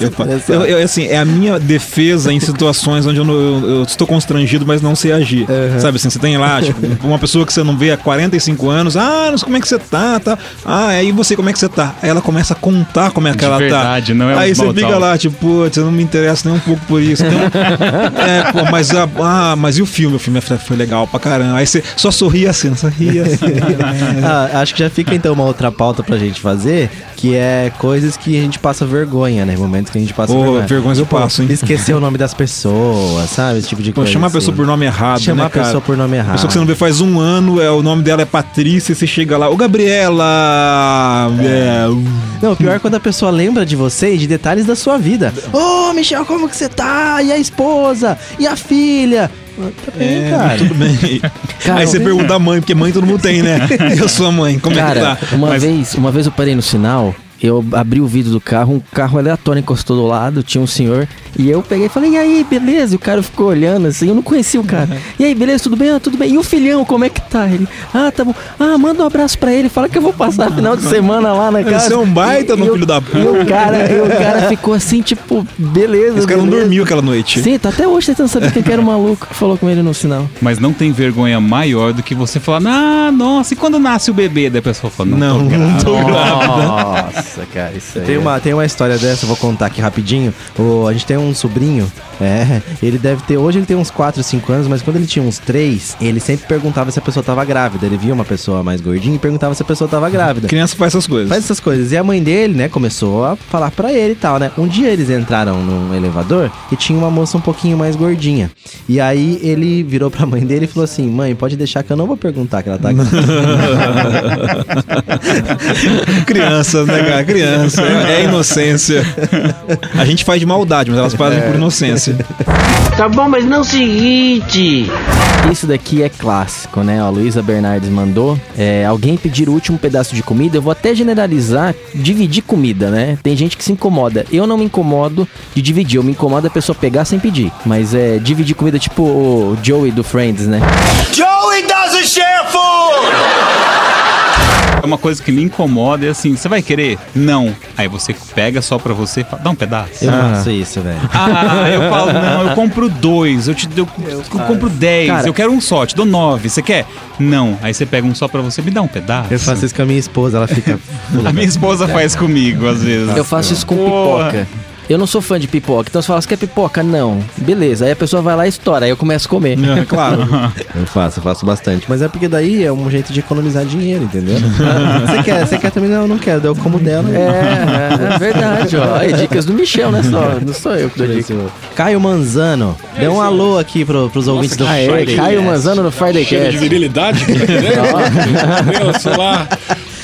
Eu, eu- eu, assim, é a minha defesa em situações onde eu, não- eu- eu estou constrangido, mas não sei agir. Sabe assim, você tem lá, tipo, uma pessoa que você não vê há 45 anos, ah, não sei como é que você tá, tá. Ah, aí você, como é que você tá? Aí ela começa a contar como é que De ela verdade, tá. não é um Aí você fica lá, tipo, putz, eu não me interesso nem um pouco por isso. Então, é, pô, mas, a- ah, mas e o filme? O filme foi- foi legal pra caramba. Aí você só sorria assim, só ria assim. Ah, acho que já fica então uma outra pauta pra gente fazer, que é coisas que a gente passa vergonha, né? Momentos que a gente passa Ô, vergonha. vergonhas eu passo, hein? Esquecer o nome das pessoas, sabe? Esse tipo de Pô, coisa. chamar a assim. pessoa por nome errado, Chamar né, a pessoa cara? por nome errado. Pessoa que você não vê faz um ano, é, o nome dela é Patrícia, e você chega lá, ô Gabriela! É, Não, o pior é quando a pessoa lembra de você e de detalhes da sua vida. Ô, Michel, como que você tá? E a esposa? E a filha? Tá bem, é, cara. tudo bem. Cara, Aí você pergunta a mãe, porque mãe todo mundo tem, né? Eu sou a mãe, como é Cara, que tá? uma Mas- vez, uma vez eu parei no sinal, eu abri o vidro do carro, um carro aleatório encostou do lado, tinha um senhor, e eu peguei e falei, e aí, beleza? E o cara ficou olhando assim, eu não conhecia o cara. E aí, beleza, tudo bem? Ah, tudo bem. E o filhão, como é que tá? Ele, ah, tá bom. Ah, manda um abraço pra ele, fala que eu vou passar final de semana lá na casa. Você é um baita no o- filho da puta. E o cara, e o cara ficou assim, tipo, beleza. Esse cara não beleza. dormiu aquela noite. Sim, tá até hoje tentando saber quem que era o maluco que falou com ele no sinal. Mas não tem vergonha maior do que você falar, ah, nossa, e quando nasce o bebê? Daí a pessoa fala, não, Não, tô não grávida. tô grávida. Nossa, cara, isso aí. Tem uma, tem uma história dessa, eu vou contar aqui rapidinho. O, a gente tem um sobrinho, é, ele deve ter, hoje ele tem uns 4, 5 anos, mas quando ele tinha uns 3, ele sempre perguntava se a pessoa tava grávida. Ele via uma pessoa mais gordinha e perguntava se a pessoa tava grávida. Criança faz essas coisas. Faz essas coisas. E a mãe dele, né, começou a falar pra ele e tal, né? Um dia eles entraram num elevador e tinha uma moça um pouquinho mais gordinha. E aí ele virou pra mãe dele e falou assim: Mãe, pode deixar que eu não vou perguntar que ela tá Crianças, né, cara? Criança. É, é inocência. A gente faz de maldade, mas elas fazem por inocência. Tá bom, mas não se irrite. Isso daqui é clássico, né? A Luísa Bernardes mandou. É, alguém pedir o último pedaço de comida, eu vou até generalizar, dividir comida, né? Tem gente que se incomoda. Eu não me incomodo de dividir, eu me incomodo a pessoa pegar sem pedir. Mas é dividir comida tipo o Joey do Friends, né? Joey doesn't share food! É uma coisa que me incomoda, é assim, você vai querer? Não. Aí você pega só pra você e fala, dá um pedaço. Eu Ah. faço isso, velho. Ah, eu falo, não, eu compro dois, eu te dou, eu, compro dez, Cara- eu quero um só, te dou nove, você quer? Não. Aí você pega um só pra você, me dá um pedaço. Eu faço isso com a minha esposa, ela fica. A minha esposa faz comigo, às vezes. Eu faço isso com Porra. pipoca. Eu não sou fã de pipoca, então você fala, você quer pipoca? Não. Beleza, aí a pessoa vai lá e estoura, aí eu começo a comer. É, claro. Eu faço, eu faço bastante. Mas é porque daí é um jeito de economizar dinheiro, entendeu? você quer, você quer também? Não, eu não quero. Daí eu como dela. É, é, é verdade, ó. Aí, dicas do Michel, né? Só, não sou eu que dou dica. Caio Manzano, dê um alô aqui pro, pros ouvintes do Friday Caio. Manzano no Friday Cheiro de Cast. virilidade, Meu, sei lá.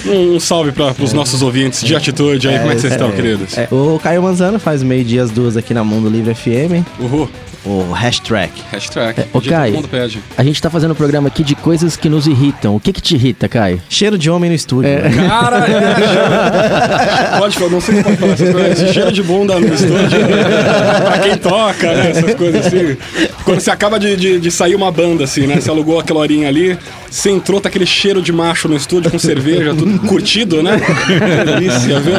Um, salve para os nossos ouvintes de atitude aí. Como é que vocês estão, queridos? É, o Caio Manzano faz meio-dia às duas aqui na Mundo Livre FM. Uhul. O hashtag. Hashtag. Dia que Caio. todo mundo pede. A gente tá fazendo um programa aqui de coisas que nos irritam. O que que te irrita, Caio? Cheiro de homem no estúdio. É. né? Cara, pode falar, não sei se pode falar essas coisas. Esse cheiro de bunda no estúdio, pra quem toca, né? Essas coisas assim. Quando você acaba de, de, de sair uma banda, assim, né? Você alugou aquela horinha ali, você entrou, tá aquele cheiro de macho no estúdio com cerveja, tudo curtido, né? Que delícia, viu?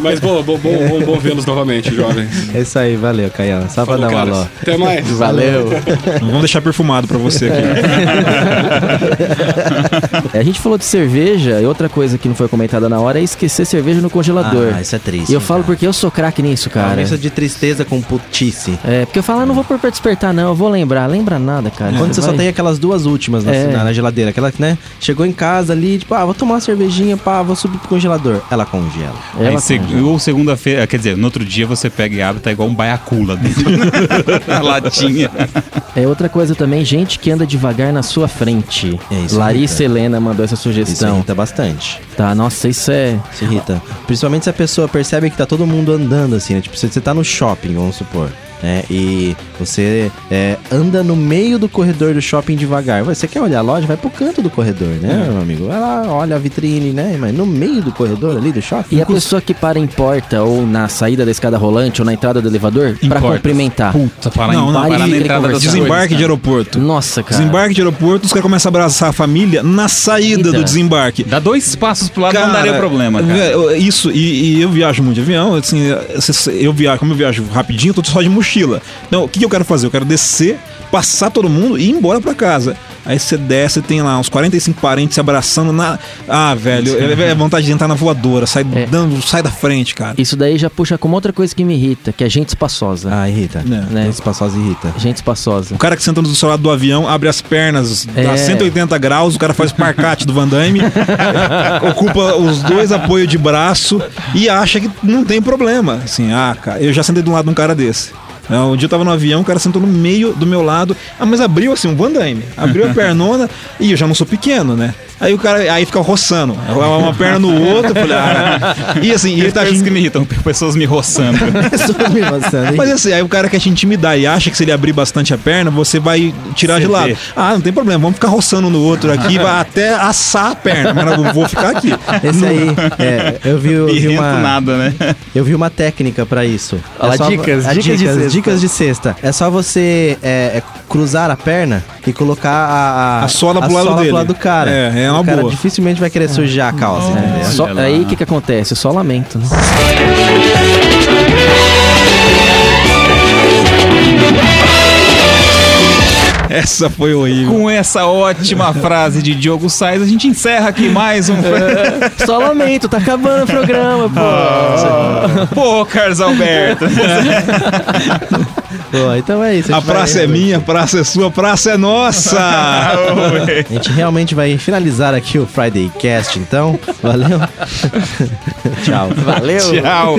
Mas bom, bom, bom, bom, bom vê-los novamente, jovens. É isso aí, valeu, Caião. Só pra dar um caras. alô. Até mais. Valeu. Vamos deixar perfumado pra você aqui. É, a gente falou de cerveja e outra coisa que não foi comentada na hora é esquecer cerveja no congelador. Ah, isso é triste. E eu falo porque eu sou craque nisso, cara. Isso de tristeza com putice. É, porque eu falo, ah, não vou pôr pra despertar, não, eu vou lembrar. Lembra nada, cara. Quando você só vai- tem aquelas duas últimas na É, assim, na, na geladeira. Aquela que, né? Chegou em casa ali, tipo, ah, vou tomar uma cervejinha, pá, vou subir pro congelador. Ela congela. Aí Ela seg- congela. ou segunda-feira, quer dizer, no outro dia você pega e abre, tá igual um baiacu lá dentro. a latinha. É outra coisa também, gente que anda devagar na sua frente. É, isso Larissa irrita. Helena mandou essa Isso sugestão. irrita bastante. Tá, nossa, isso é. Isso irrita. Principalmente se a pessoa percebe que tá todo mundo andando assim, né? Tipo, você tá no shopping, vamos supor. Né? E você é, anda no meio do corredor do shopping devagar. Você quer olhar a loja? Vai pro canto do corredor, né, meu amigo? Vai lá, olha a vitrine, né? Mas no meio do corredor ali do shopping. E a pessoa que para em porta ou na saída da escada rolante ou na entrada do elevador pra portas. cumprimentar. Puta, parar, Não, em, não, pare na entrada conversar. Desembarque de aeroporto. Nossa, cara. Desembarque de aeroporto, os caras começam a abraçar a família na saída Eita. do desembarque. Dá dois passos pro lado, Cara, não daria problema, cara. é, Isso, e, e eu viajo muito de avião, assim, eu viajo, como eu viajo rapidinho, eu tô só de mochila. Então, o que, que eu quero fazer? Eu quero descer, passar todo mundo e ir embora pra casa. Aí você desce e tem lá uns 45 parentes se abraçando na. Ah, velho, é, é vontade de entrar na voadora, sai, É. dando, sai da frente, cara. Isso daí já puxa como outra coisa que me irrita, que é gente espaçosa. Ah, irrita. É. Né? Esse passoso irrita. Gente espaçosa. O cara que senta do seu lado do avião, abre as pernas, dá É. 180 graus, o cara faz o parcate do Van Damme, ocupa os dois apoios de braço e acha que não tem problema. Assim, ah, cara, eu já sentei do lado de um cara desse. É, Um dia eu tava no avião, o cara sentou no meio do meu lado, ah, mas abriu assim, um Van Damme, abriu a pernona e eu já não sou pequeno, né? Aí o cara aí fica roçando, uma perna no outro, eu falei, ah, e assim, e ele tá Coisas agindo que me irritam, pessoas me roçando. Pessoa me hein? mas assim, aí o cara quer te intimidar e acha que se ele abrir bastante a perna, você vai tirar de lado. Ah, não tem problema, vamos ficar roçando no outro aqui, vai até assar a perna, mas eu vou ficar aqui. Esse aí, é, eu vi, eu vi uma, nada, né? eu vi uma técnica pra isso. Olha só- dicas, a dicas dicas, cesta. Dicas de cesta. É só você é, é, cruzar a perna e colocar a, a, A sola pro lado sola dele. lado do cara. É, é uma o cara boa. dificilmente vai querer sujar a calça? Só- lá. aí o que, que acontece? Só lamento. Né? Essa foi horrível. Com essa ótima frase de Diogo Sainz, a gente encerra aqui mais um. Só lamento, tá acabando o programa, pô. Pô, Carlos Alberto. Pô, então é isso. A vai- praça é minha, a praça é sua, a praça é nossa. A gente realmente vai finalizar aqui o Friday Cast, então. Valeu. Tchau. Valeu. Tchau.